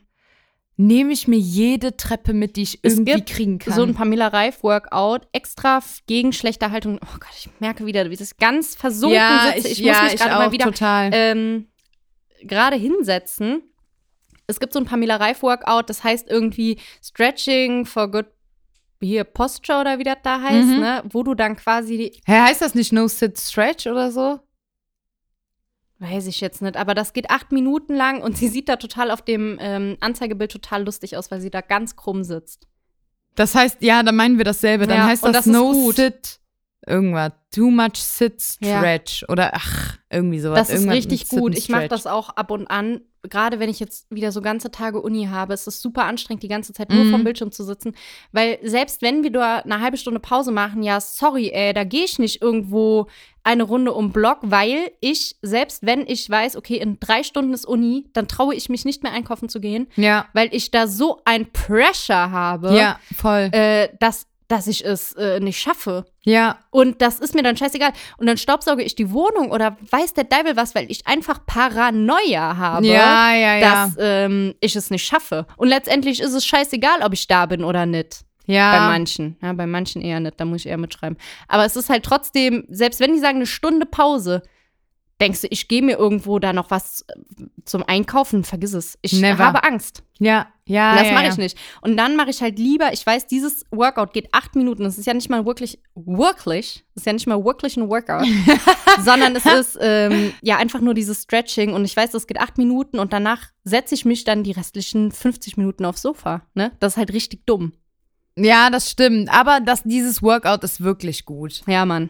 nehme ich mir jede Treppe mit, die ich Es irgendwie kriegen kann. So ein Pamela Reif Workout extra gegen schlechte Haltung. Oh Gott, ich merke wieder, wie das ganz versunken ja, sitze. ich, Ich, ja, muss mich ich gerade mal wieder total. ähm, gerade hinsetzen. Es gibt so ein Pamela Reif Workout, das heißt irgendwie Stretching for good hier Posture oder wie das da heißt, Mhm. ne? Wo du dann quasi die, Hä, heißt das nicht No Sit Stretch oder so? Weiß ich jetzt nicht, aber das geht acht Minuten lang und sie sieht da total auf dem ähm, Anzeigebild total lustig aus, weil sie da ganz krumm sitzt. Das heißt, ja, dann meinen wir dasselbe. Dann Ja, heißt das, das No. Sit irgendwas. Too much Sit Ja. Stretch. Oder ach, irgendwie sowas. Das ist Irgendwas richtig gut. Ich mache das auch ab und an. Gerade wenn ich jetzt wieder so ganze Tage Uni habe, es ist super anstrengend, die ganze Zeit nur Mhm. vorm Bildschirm zu sitzen. Weil selbst wenn wir da eine halbe Stunde Pause machen, ja, sorry, ey, da gehe ich nicht irgendwo eine Runde um Block, weil ich, selbst wenn ich weiß, okay, in drei Stunden ist Uni, dann traue ich mich nicht mehr einkaufen zu gehen, Ja, weil ich da so ein Pressure habe, ja, voll. äh, dass, dass ich es äh, nicht schaffe. ja, Und das ist mir dann scheißegal. Und dann staubsauge ich die Wohnung oder weiß der Teufel was, weil ich einfach Paranoia habe, ja, ja, ja. dass ähm, ich es nicht schaffe. Und letztendlich ist es scheißegal, ob ich da bin oder nicht. ja. Bei manchen. Ja, bei manchen eher nicht. Da muss ich eher mitschreiben. Aber es ist halt trotzdem, selbst wenn die sagen eine Stunde Pause, denkst du, ich gehe mir irgendwo da noch was äh, zum Einkaufen, vergiss es. Ich Never. habe Angst. Ja, ja. das ja, mache ja. ich nicht. Und dann mache ich halt lieber, ich weiß, dieses Workout geht acht Minuten. Das ist ja nicht mal wirklich, wirklich, das ist ja nicht mal wirklich ein Workout, sondern es ist ähm, ja einfach nur dieses Stretching. Und ich weiß, das geht acht Minuten und danach setze ich mich dann die restlichen 50 Minuten aufs Sofa. Ne? Das ist halt richtig dumm. Ja, das stimmt. Aber das, dieses Workout ist wirklich gut. Ja, Mann.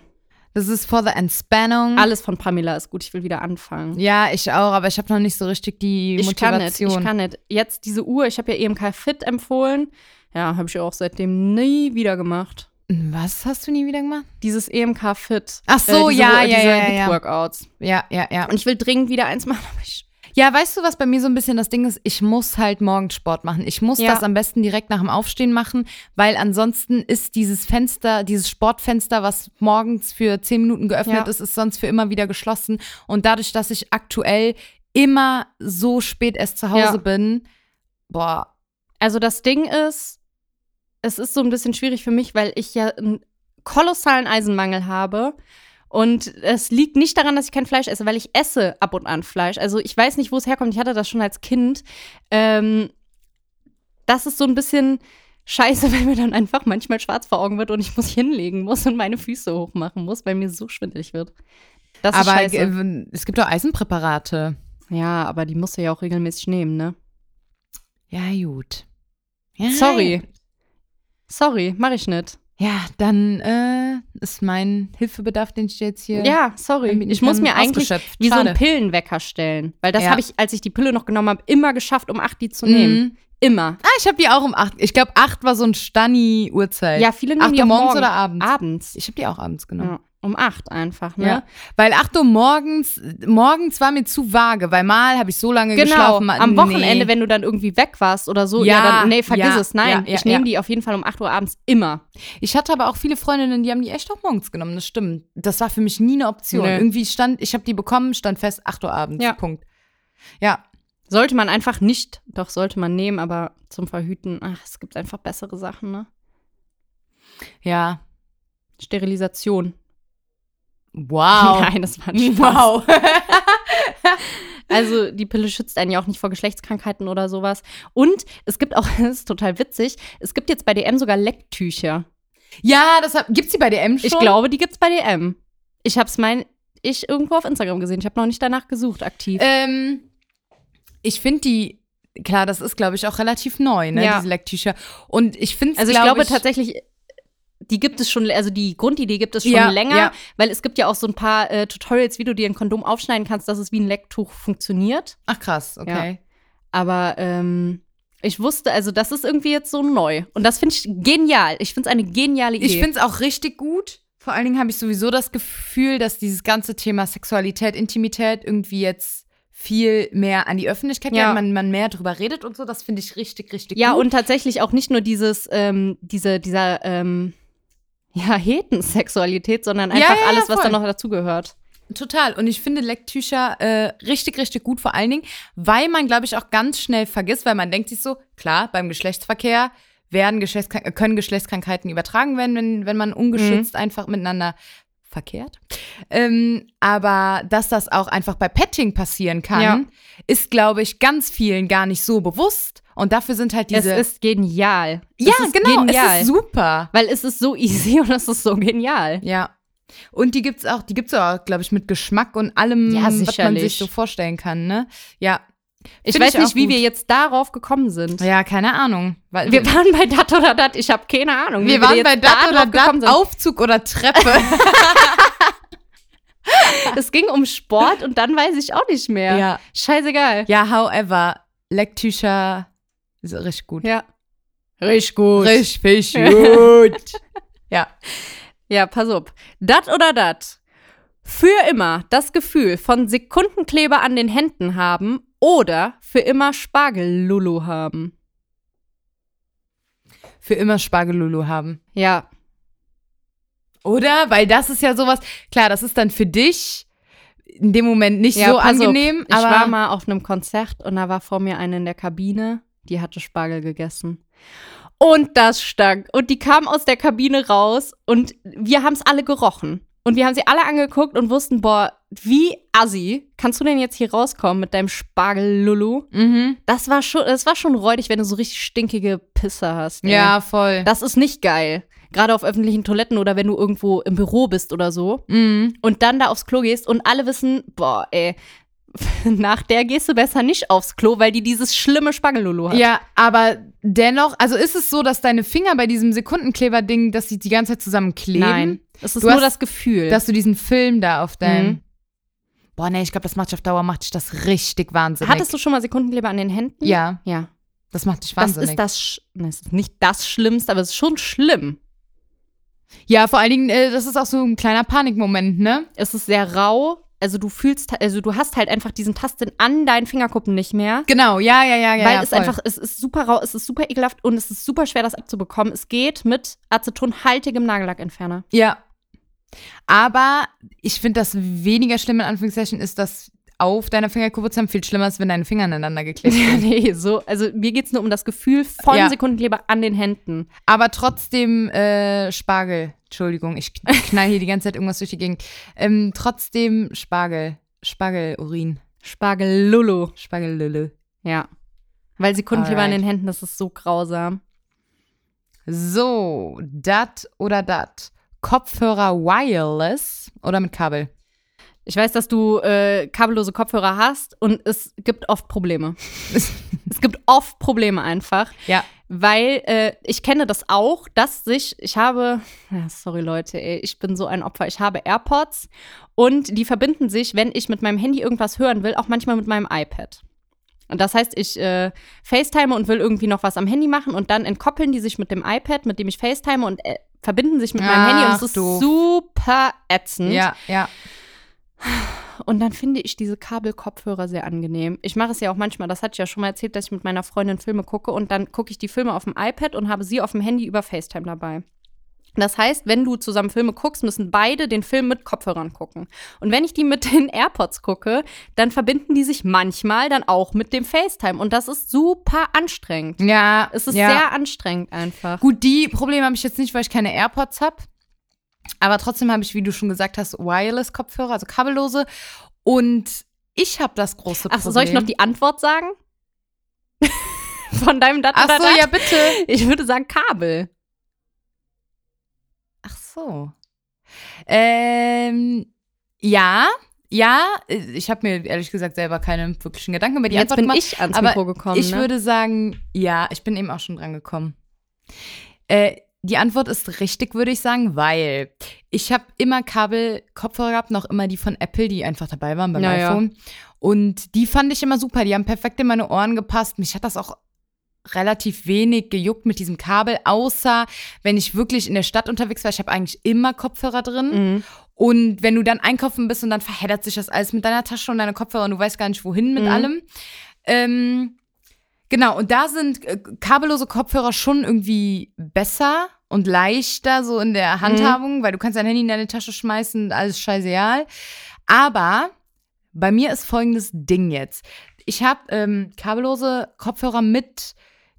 Das ist for the Entspannung. Alles von Pamela ist gut. Ich will wieder anfangen. Ja, ich auch, aber ich habe noch nicht so richtig die Ich kann nicht, Motivation. ich kann nicht. Jetzt diese Uhr, ich habe ja EMK Fit empfohlen. Ja, habe ich auch seitdem nie wieder gemacht. Was hast du nie wieder gemacht? Dieses EMK Fit. Ach so, äh, diese, ja, diese ja, ja, ja. Hit-Workouts. Ja, ja, ja. Und ich will dringend wieder eins machen, aber ich. Ja, weißt du, was bei mir so ein bisschen das Ding ist? Ich muss halt morgens Sport machen. Ich muss Ja. das am besten direkt nach dem Aufstehen machen, weil ansonsten ist dieses Fenster, dieses Sportfenster, was morgens für zehn Minuten geöffnet Ja. ist, ist sonst für immer wieder geschlossen. Und dadurch, dass ich aktuell immer so spät erst zu Hause Ja. bin, boah, Also das Ding ist, es ist so ein bisschen schwierig für mich, weil ich ja einen kolossalen Eisenmangel habe. Und es liegt nicht daran, dass ich kein Fleisch esse, weil ich esse ab und an Fleisch. Also ich weiß nicht, wo es herkommt. Ich hatte das schon als Kind. Ähm, das ist so ein bisschen scheiße, weil mir dann einfach manchmal schwarz vor Augen wird und ich muss hinlegen muss und meine Füße hochmachen muss, weil mir so schwindelig wird. Das ist aber scheiße. äh, es gibt doch Eisenpräparate. ja, aber die musst du ja auch regelmäßig nehmen, ne? Ja, gut. Ja, Sorry. Sorry, mach ich nicht. Ja, dann äh, ist mein Hilfebedarf, den ich jetzt hier Ja, sorry. Ich muss mir eigentlich wie so Schade. einen Pillenwecker stellen. Weil das Ja. habe ich, als ich die Pille noch genommen habe, immer geschafft, um 8 die zu nehmen. Mhm. Immer. Ah, ich habe die auch um acht. Ich glaube, acht war so ein Stanni-Uhrzeit. Ja, viele nehmen Acht die morgens morgen- oder abends? Abends. Ich habe die auch abends genommen. Ja, um 8 einfach, ne? Ja. Weil 8 Uhr morgens, morgens war mir zu vage, weil mal habe ich so lange Genau, geschlafen. am nee. Wochenende, wenn du dann irgendwie weg warst oder so, ja, Ja, dann, nee, vergiss ja, es, nein. ich nehme die auf jeden Fall um 8 Uhr abends immer. Ich hatte aber auch viele Freundinnen, die haben die echt auch morgens genommen, das stimmt. Das war für mich nie eine Option. Nee. Irgendwie stand, ich habe die bekommen, stand fest, 8 Uhr abends, Ja. Punkt. Ja, Sollte man einfach nicht, doch sollte man nehmen, aber zum Verhüten, ach, es gibt einfach bessere Sachen, ne? ja. Sterilisation. Wow. Nein, das war ein Spaß. Wow. Also die Pille schützt einen ja auch nicht vor Geschlechtskrankheiten oder sowas. Und es gibt auch, das ist total witzig, es gibt jetzt bei DM sogar Lecktücher. ja, das gibt's die bei DM schon? Ich glaube, die gibt's bei DM. Ich hab's mein, ich irgendwo auf Instagram gesehen. Ich habe noch nicht danach gesucht, aktiv. Ähm, ich finde die, klar, das ist, glaube ich, auch relativ neu, ne, Ja. diese Lecktücher. Und ich finde es, also ich glaub glaube tatsächlich, die gibt es schon, also die Grundidee gibt es schon Ja, länger, ja. weil es gibt ja auch so ein paar äh, Tutorials, wie du dir ein Kondom aufschneiden kannst, dass es wie ein Lecktuch funktioniert. Ach krass, okay. Aber ähm, ich wusste, also das ist irgendwie jetzt so neu. Und das finde ich genial. Ich finde es eine geniale Idee. Ich finde es auch richtig gut. Vor allen Dingen habe ich sowieso das Gefühl, dass dieses ganze Thema Sexualität, Intimität irgendwie jetzt viel mehr an die Öffentlichkeit Ja. geht, man, man mehr drüber redet und so. Das finde ich richtig, richtig Ja, gut. und tatsächlich auch nicht nur dieses, ähm, diese, dieser, ähm, ja, Hetensexualität, sondern einfach ja, ja, alles, was voll. da noch dazugehört. Total. Und ich finde Lecktücher äh, richtig, richtig gut, vor allen Dingen, weil man, glaube ich, auch ganz schnell vergisst, weil man denkt sich so, klar, beim Geschlechtsverkehr werden Geschlechtskrank können Geschlechtskrankheiten übertragen werden, wenn, wenn man ungeschützt einfach miteinander verkehrt. Ähm, aber dass das auch einfach bei Petting passieren kann, Ja. ist, glaube ich, ganz vielen gar nicht so bewusst. Und dafür sind halt diese. es ist genial. ja, ist genau, Genial. es ist super. Weil es ist so easy und es ist so genial. Ja. Und die gibt's auch, die gibt's auch, glaube ich, mit Geschmack und allem, Ja, was man sich so vorstellen kann, ne? Ja. Ich weiß ich nicht, wie gut. wir jetzt darauf gekommen sind. Ja, keine Ahnung. Weil Wir waren bei dat oder dat. Ich habe keine Ahnung. wie wir waren jetzt bei da dat oder dat. Aufzug oder Treppe. Es ging um Sport und dann weiß ich auch nicht mehr. ja. Scheißegal. Ja, however, Lecktücher ist richtig gut. Ja. Richtig gut. Richtig gut. ja. Ja, pass auf. Dat oder dat. Für immer das Gefühl von Sekundenkleber an den Händen haben oder für immer Spargellulu haben. Für immer Spargelulu haben. Ja. Oder? Weil das ist ja sowas, klar, das ist dann für dich in dem Moment nicht ja so pass auf. angenehm, Ich aber war mal auf einem Konzert und da war vor mir eine in der Kabine, die hatte Spargel gegessen. Und das stank. Und die kam aus der Kabine raus und wir haben es alle gerochen. Und wir haben sie alle angeguckt und wussten, boah, wie assi kannst du denn jetzt hier rauskommen mit deinem Spargel-Lulu? mhm. Das war schon, das war schon räudig, wenn du so richtig stinkige Pisse hast. ey. ja, voll. Das ist nicht geil. Gerade auf öffentlichen Toiletten oder wenn du irgendwo im Büro bist oder so mhm. und dann da aufs Klo gehst und alle wissen, boah, ey, nach der gehst du besser nicht aufs Klo, weil die dieses schlimme Spargellulu hat. Ja, aber dennoch, also ist es so, dass deine Finger bei diesem Sekundenkleber-Ding, dass sie die ganze Zeit zusammenkleben? Nein, es ist Du nur hast- das Gefühl. Dass du diesen Film da auf deinem. Mhm. Boah, nee, ich glaube, das macht dich auf Dauer, macht dich das richtig wahnsinnig. Hattest du schon mal Sekundenkleber an den Händen? Ja, Ja. das macht dich Das wahnsinnig. ist das, Sch- ne, es ist nicht das Schlimmste, aber es ist schon schlimm. ja, vor allen Dingen, äh, das ist auch so ein kleiner Panikmoment, ne? Es ist sehr rau. Also du fühlst, also du hast halt einfach diesen Tasten an deinen Fingerkuppen nicht mehr. Genau, ja, ja, ja, ja. weil ja, es voll. einfach, es ist super rau, es ist super ekelhaft und es ist super schwer, das abzubekommen. Es geht mit acetonhaltigem Nagellackentferner. Ja. Aber ich finde, das weniger schlimm in Anführungszeichen ist, dass auf deiner Fingerkuppe zusammen viel schlimmer ist, wenn deine Finger aneinander geklebt sind. nee, so, also mir geht es nur um das Gefühl von Ja. Sekundenkleber an den Händen. Aber trotzdem äh, Spargel. Entschuldigung, ich knall hier die ganze Zeit irgendwas durch die Gegend. Ähm, trotzdem Spargel. Spargelurin. Spargellulu. Spargellülle. Ja. Weil Sekundenkleber an Alright. den Händen, das ist so grausam. So, dat oder dat. Kopfhörer wireless oder mit Kabel? Ich weiß, dass du äh, kabellose Kopfhörer hast und es gibt oft Probleme. es gibt oft Probleme einfach. Ja. Weil äh, ich kenne das auch, dass sich, ich habe, ja, sorry Leute, ey, ich bin so ein Opfer, ich habe AirPods und die verbinden sich, wenn ich mit meinem Handy irgendwas hören will, auch manchmal mit meinem iPad. Und das heißt, ich äh, FaceTime und will irgendwie noch was am Handy machen und dann entkoppeln die sich mit dem iPad, mit dem ich FaceTime und äh, verbinden sich mit meinem Handy und es Ach, ist doof. super ätzend. Ja, ja. Und dann finde ich diese Kabelkopfhörer sehr angenehm. Ich mache es ja auch manchmal, das hatte ich ja schon mal erzählt, dass ich mit meiner Freundin Filme gucke und dann gucke ich die Filme auf dem iPad und habe sie auf dem Handy über FaceTime dabei. Das heißt, wenn du zusammen Filme guckst, müssen beide den Film mit Kopfhörern gucken. Und wenn ich die mit den AirPods gucke, dann verbinden die sich manchmal dann auch mit dem FaceTime. Und das ist super anstrengend. Ja, Es ist ja. sehr anstrengend einfach. Gut, die Probleme habe ich jetzt nicht, weil ich keine AirPods habe. Aber trotzdem habe ich, wie du schon gesagt hast, Wireless-Kopfhörer, also kabellose. Und ich habe das große Problem. Ach, so, soll ich noch die Antwort sagen? Von deinem Dat Ach oder so, Dat? ja, bitte. Ich würde sagen Kabel. Ach so. Ähm, ja, ja. Ich habe mir ehrlich gesagt selber keine wirklichen Gedanken über die Jetzt Antwort bin gemacht. ich ans aber Mikro gekommen. Ich ne? würde sagen, ja, ich bin eben auch schon dran gekommen. Äh, die Antwort ist richtig, würde ich sagen, weil ich habe immer Kabel-Kopfhörer gehabt, noch immer die von Apple, die einfach dabei waren beim Ja, ja. iPhone. Und die fand ich immer super. Die haben perfekt in meine Ohren gepasst. Mich hat das auch relativ wenig gejuckt mit diesem Kabel, außer wenn ich wirklich in der Stadt unterwegs war. Ich habe eigentlich immer Kopfhörer drin. Mhm. Und wenn du dann einkaufen bist und dann verheddert sich das alles mit deiner Tasche und deiner Kopfhörer und du weißt gar nicht, wohin mit Mhm. allem. Ähm, genau, und da sind äh, kabellose Kopfhörer schon irgendwie besser und leichter so in der Handhabung, weil du kannst dein Handy in deine Tasche schmeißen und alles scheißegal. Aber bei mir ist folgendes Ding jetzt. Ich habe ähm, kabellose Kopfhörer mit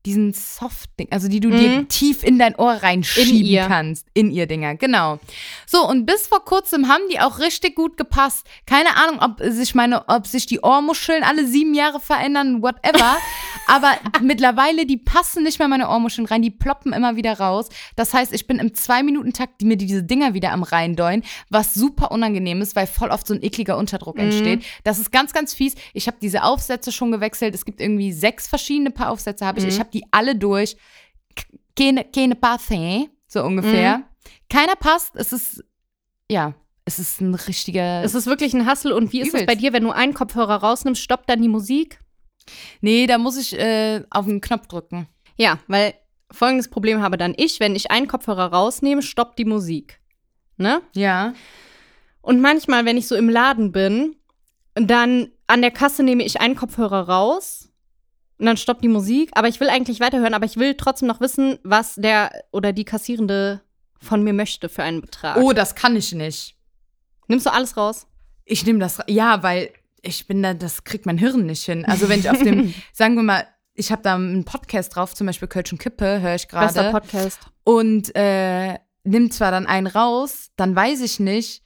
diesen Soft-Ding, also die du dir Mhm. tief in dein Ohr reinschieben ihr. kannst. In ihr Dinger, genau. So, und bis vor kurzem haben die auch richtig gut gepasst. Keine Ahnung, ob sich meine, ob sich die Ohrmuscheln alle sieben Jahre verändern, whatever. Aber mittlerweile, die passen nicht mehr meine Ohrmuscheln rein, die ploppen immer wieder raus. Das heißt, ich bin im Zwei-Minuten-Takt, die mir diese Dinger wieder am Reindeuen, was super unangenehm ist, weil voll oft so ein ekliger Unterdruck entsteht. Das ist ganz, ganz fies. Ich habe diese Aufsätze schon gewechselt. Es gibt irgendwie sechs verschiedene Paar Aufsätze, habe ich. Ich habe die alle durch. Keine, keine passen, so ungefähr. Keiner passt. Es ist, ja, es ist ein richtiger. Es ist wirklich ein Hassel. Und wie ist es Übelst. bei dir, wenn du einen Kopfhörer rausnimmst, stoppt dann die Musik? nee, da muss ich äh, auf den Knopf drücken. Ja, weil folgendes Problem habe dann ich, wenn ich einen Kopfhörer rausnehme, stoppt die Musik. Ne? Ja. Und manchmal, wenn ich so im Laden bin, dann an der Kasse nehme ich einen Kopfhörer raus und dann stoppt die Musik. Aber ich will eigentlich weiterhören, aber ich will trotzdem noch wissen, was der oder die Kassierende von mir möchte für einen Betrag. Oh, das kann ich nicht. Nimmst du alles raus? Ich nehme das, ja, weil ich bin da, das kriegt mein Hirn nicht hin. Also wenn ich auf dem, sagen wir mal, ich habe da einen Podcast drauf, zum Beispiel Kölsch und Kippe, höre ich Bester gerade. Podcast. Und äh, nimm zwar dann einen raus, dann weiß ich nicht,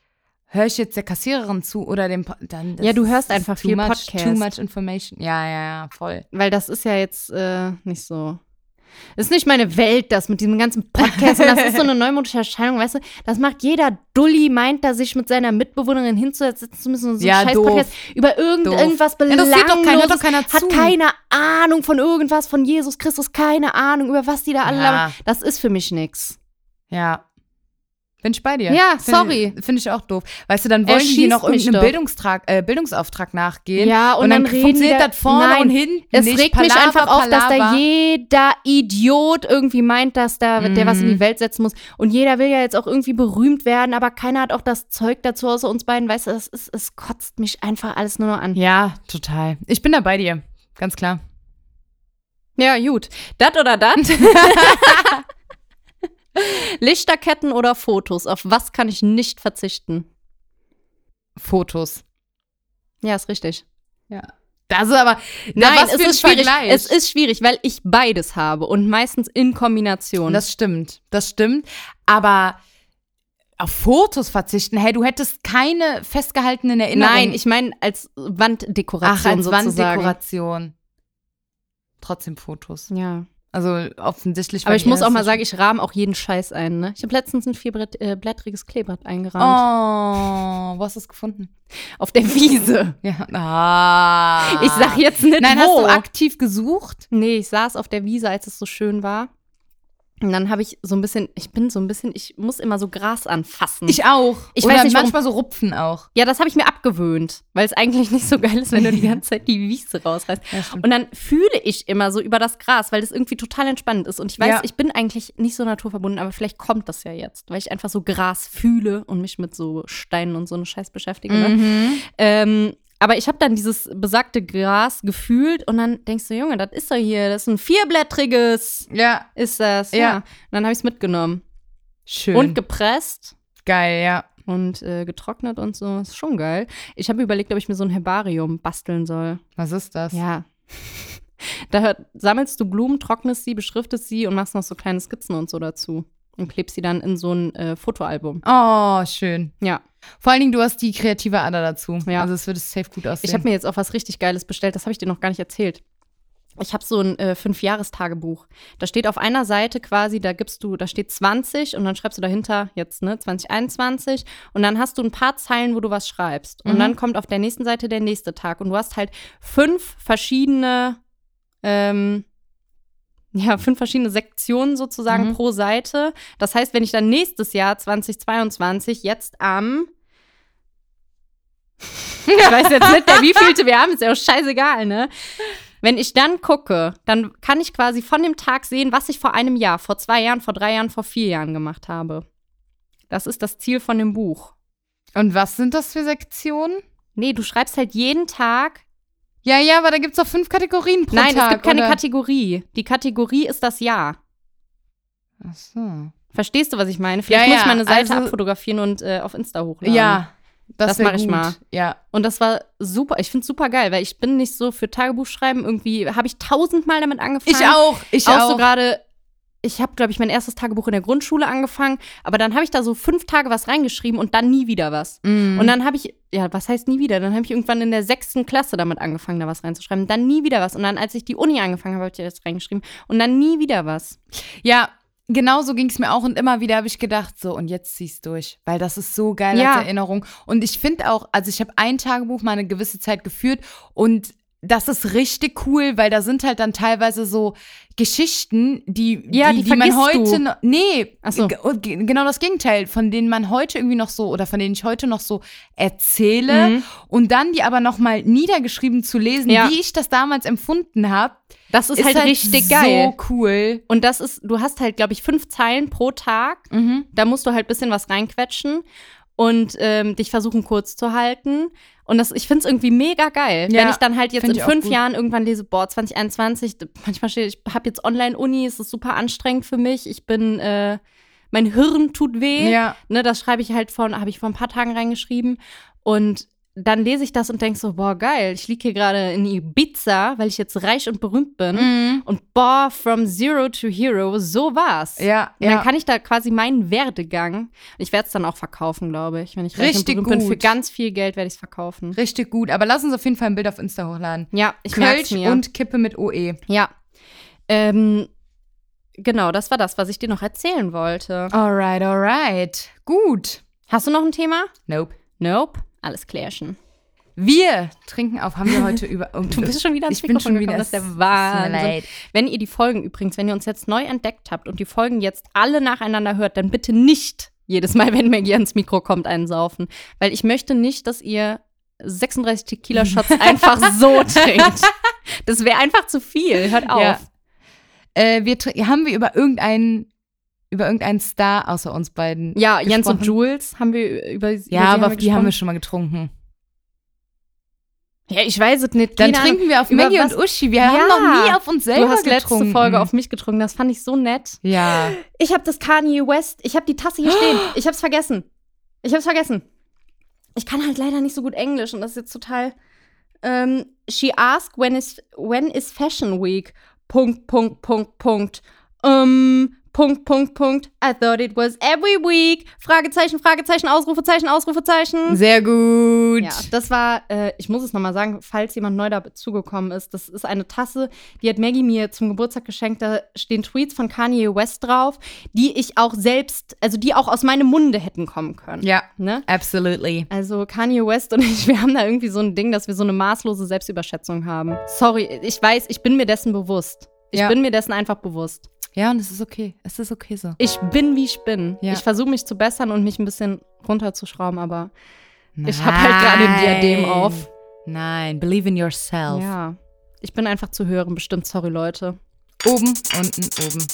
höre ich jetzt der Kassiererin zu oder dem, Po- dann. Ja, du hörst einfach viel much, Podcast. Too much information. Ja, ja, ja, voll. Weil das ist ja jetzt äh, nicht so. Das ist nicht meine Welt, das mit diesem ganzen Podcast. Und das ist so eine neumodische Erscheinung, weißt du? Das macht jeder Dulli, meint da, sich mit seiner Mitbewohnerin hinzusetzen zu müssen und so Ja, einen scheiß doof. Podcast über irgend, Doof. irgendwas doch keinen, hört doch Belangloses, keiner zu. hat keine Ahnung von irgendwas, von Jesus Christus, keine Ahnung, über was die da alle Ja. labern. Das ist für mich nix. Ja. Bin ich bei dir? Ja, Find- sorry. Finde ich auch doof. Weißt du, dann wollen die noch mich irgendeinem. Bildungstrag, äh, Bildungsauftrag nachgehen. Ja, und dann reden funktioniert da- das vorne Nein, und hinten Es nicht. regt mich Palaver, einfach auf, dass da Palaver. jeder Idiot irgendwie meint, dass da der was in Mhm. die Welt setzen muss. Und jeder will ja jetzt auch irgendwie berühmt werden, aber keiner hat auch das Zeug dazu außer uns beiden. Weißt du, es, ist, es kotzt mich einfach alles nur noch an. Ja, total. Ich bin da bei dir. Ganz klar. Ja, gut. Dat oder dat? Lichterketten oder Fotos? Auf was kann ich nicht verzichten? Fotos. Ja, ist richtig. Ja. Das ist aber. na, Nein, es ist schwierig. Vergleich. Es ist schwierig, weil ich beides habe und meistens in Kombination. Das stimmt. Das stimmt. Aber auf Fotos verzichten, hey, du hättest keine festgehaltenen Erinnerungen. Nein, ich meine als Wanddekoration Ach, als sozusagen. Wanddekoration. Trotzdem Fotos. Ja. Also offensichtlich. Aber ich muss auch mal sagen, ich rahme auch jeden Scheiß ein. Ne? Ich habe letztens ein vierblättriges Kleeblatt eingerahmt. Oh, wo hast du es gefunden? Auf der Wiese. Ja. Ah. Ich sag jetzt nicht Nein, wo. hast du aktiv gesucht? Nee, ich saß auf der Wiese, als es so schön war. Und dann habe ich so ein bisschen, ich bin so ein bisschen, ich muss immer so Gras anfassen. Ich auch. Ich Oder weiß nicht, warum- manchmal so rupfen auch. ja, das habe ich mir abgewöhnt, weil es eigentlich nicht so geil ist, wenn du die ganze Zeit die Wiese rausreißt. Ja. Und dann fühle ich immer so über das Gras, weil das irgendwie total entspannend ist. Und ich weiß, Ja. ich bin eigentlich nicht so naturverbunden, aber vielleicht kommt das ja jetzt, weil ich einfach so Gras fühle und mich mit so Steinen und so einem Scheiß beschäftige. Ne? Mhm. Ähm, aber ich habe dann dieses besagte Gras gefühlt und dann denkst du, Junge, das ist doch hier, das ist ein vierblättriges, Ja, ist das. Ja. Ja. Und dann habe ich es mitgenommen. schön. Und gepresst geil, ja. und äh, getrocknet und so. Ist schon geil. Ich habe überlegt, ob ich mir so ein Herbarium basteln soll. Was ist das? Ja. Da hört, sammelst du Blumen, trocknest sie, beschriftest sie und machst noch so kleine Skizzen und so dazu. Und klebst sie dann in so ein äh, Fotoalbum. Oh, schön. Ja. Vor allen Dingen, du hast die kreative Ader dazu. Ja. Also es würde safe gut aussehen. Ich habe mir jetzt auch was richtig Geiles bestellt, das habe ich dir noch gar nicht erzählt. Ich habe so ein äh, Fünfjahrestagebuch. Da steht auf einer Seite quasi, da gibst du, da steht 20 und dann schreibst du dahinter jetzt, ne, 2021 und dann hast du ein paar Zeilen, wo du was schreibst. Und Mhm. dann kommt auf der nächsten Seite der nächste Tag und du hast halt fünf verschiedene ähm, ja, fünf verschiedene Sektionen sozusagen Mhm. pro Seite. Das heißt, wenn ich dann nächstes Jahr 2022 jetzt am ich weiß jetzt nicht mehr, wie vielte wir haben, ist ja auch scheißegal, ne? Wenn ich dann gucke, dann kann ich quasi von dem Tag sehen, was ich vor einem Jahr, vor zwei Jahren, vor drei Jahren, vor vier Jahren gemacht habe. Das ist das Ziel von dem Buch. Und was sind das für Sektionen? Nee, du schreibst halt jeden Tag. Ja, ja, aber da gibt es doch fünf Kategorien pro Nein, Tag. es gibt keine oder? Kategorie. Die Kategorie ist das Jahr. Ach so. Verstehst du, was ich meine? Vielleicht Ja, muss ich meine Seite also- abfotografieren und äh, auf Insta hochladen. Ja, das, Das wär mach ich mal. Ja. Und das war super. Ich finde es super geil, weil ich bin nicht so für Tagebuchschreiben. Irgendwie habe ich tausendmal damit angefangen. Ich auch. Ich auch, auch. so gerade. Ich habe, glaube ich, mein erstes Tagebuch in der Grundschule angefangen, aber dann habe ich da so fünf Tage was reingeschrieben und dann nie wieder was. Mhm. Und dann habe ich, ja, was heißt nie wieder? Dann habe ich irgendwann in der sechsten Klasse damit angefangen, da was reinzuschreiben. Dann nie wieder was. Und dann, als ich die Uni angefangen habe, habe ich das reingeschrieben. Und dann nie wieder was. Ja, genau so ging es mir auch und immer wieder habe ich gedacht, so und jetzt zieh's durch, weil das ist so geil Ja. als Erinnerung. Und ich finde auch, also ich habe ein Tagebuch mal eine gewisse Zeit geführt und das ist richtig cool, weil da sind halt dann teilweise so Geschichten, die, Ja, die, die man vergisst heute du. noch, nee, so. ge- genau das Gegenteil, von denen man heute irgendwie noch so oder von denen ich heute noch so erzähle Mhm. und dann die aber noch mal niedergeschrieben zu lesen, Ja. wie ich das damals empfunden habe, Das ist, halt, richtig geil. so cool. Und das ist, du hast halt, glaube ich, fünf Zeilen pro Tag. Mhm. Da musst du halt ein bisschen was reinquetschen und ähm, dich versuchen kurz zu halten. Und das, ich finde es irgendwie mega geil, Ja, wenn ich dann halt jetzt in fünf. Jahren irgendwann lese, boah, 2021, d- manchmal steht, ich habe jetzt Online-Uni, es ist super anstrengend für mich. Ich bin, äh, mein Hirn tut weh. Ja. Ne, das schreibe ich halt von, habe ich vor ein paar Tagen reingeschrieben. Und dann lese ich das und denke so, boah, geil, ich liege hier gerade in Ibiza, weil ich jetzt reich und berühmt bin. Mhm. Und boah, from zero to hero, so war's. Ja, Und dann kann ich da quasi meinen Werdegang, ich werde es dann auch verkaufen, glaube ich. Wenn ich reich und Richtig berühmt bin, für gut. ganz viel Geld werde ich es verkaufen. Richtig gut. Aber lass uns auf jeden Fall ein Bild auf Insta hochladen. Ja, ich Kölsch mir. und Kippe mit OE. ja. Ähm, genau, das war das, was ich dir noch erzählen wollte. Alright, alright. Gut. Hast du noch ein Thema? Nope. Nope. Alles klärchen. Wir trinken auf, haben wir heute über. Du bist schon wieder ans ich bin Mikrofon schon gekommen, wieder. das ist der Wahnsinn. Wenn ihr die Folgen übrigens, wenn ihr uns jetzt neu entdeckt habt und die Folgen jetzt alle nacheinander hört, dann bitte nicht jedes Mal, wenn Maggie ans Mikro kommt, einsaufen. Weil ich möchte nicht, dass ihr 36 Tequila-Shots einfach so trinkt. Das wäre einfach zu viel. Hört auf. Ja. Äh, wir haben wir über irgendeinen über irgendeinen Star außer uns beiden. Ja, Jens und gesprochen? Jules haben wir über, über Ja, aber auf die haben wir gesprochen. schon mal getrunken. Ja, ich weiß es nicht. Dann Keine Ahnung. trinken wir auf Über Maggie was- und Uschi. Wir Ja. haben noch nie auf uns selber Du hast letzte getrunken. Folge auf mich getrunken. Das fand ich so nett. Ja. Ich habe das Kanye West. Ich habe die Tasse hier stehen. Ich habe es vergessen. Ich habe es vergessen. Ich kann halt leider nicht so gut Englisch und das ist jetzt total. Ähm, she asked when is when is Fashion Week? Punkt Punkt Punkt Punkt. Ähm Punkt Punkt Punkt. I thought it was every week. Fragezeichen Fragezeichen Ausrufezeichen Ausrufezeichen. Sehr gut. Ja, das war, äh, ich muss es nochmal sagen, falls jemand neu dazugekommen ist, das ist eine Tasse, die hat Maggie mir zum Geburtstag geschenkt. Da stehen Tweets von Kanye West drauf, die ich auch selbst, also die auch aus meinem Munde hätten kommen können. Ja, Ne? absolutely. Also Kanye West und ich, wir haben da irgendwie so ein Ding, dass wir so eine maßlose Selbstüberschätzung haben. Sorry, ich weiß, ich bin mir dessen bewusst. Ich Ja. bin mir dessen einfach bewusst. Ja, und es ist okay. Es ist okay so. Ich bin, wie ich bin. Ja. Ich versuche mich zu bessern und mich ein bisschen runterzuschrauben, aber Ich hab halt gerade ein Diadem Nein. auf. Nein, believe in yourself. ja, ich bin einfach zu hören, bestimmt. Sorry, Leute. Oben, unten, oben.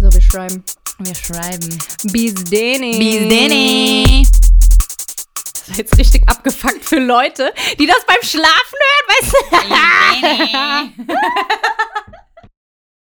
So, wir schreiben. Wir schreiben. Bis dene. Bis denne. Jetzt richtig abgefuckt für Leute, die das beim Schlafen hören, weißt du?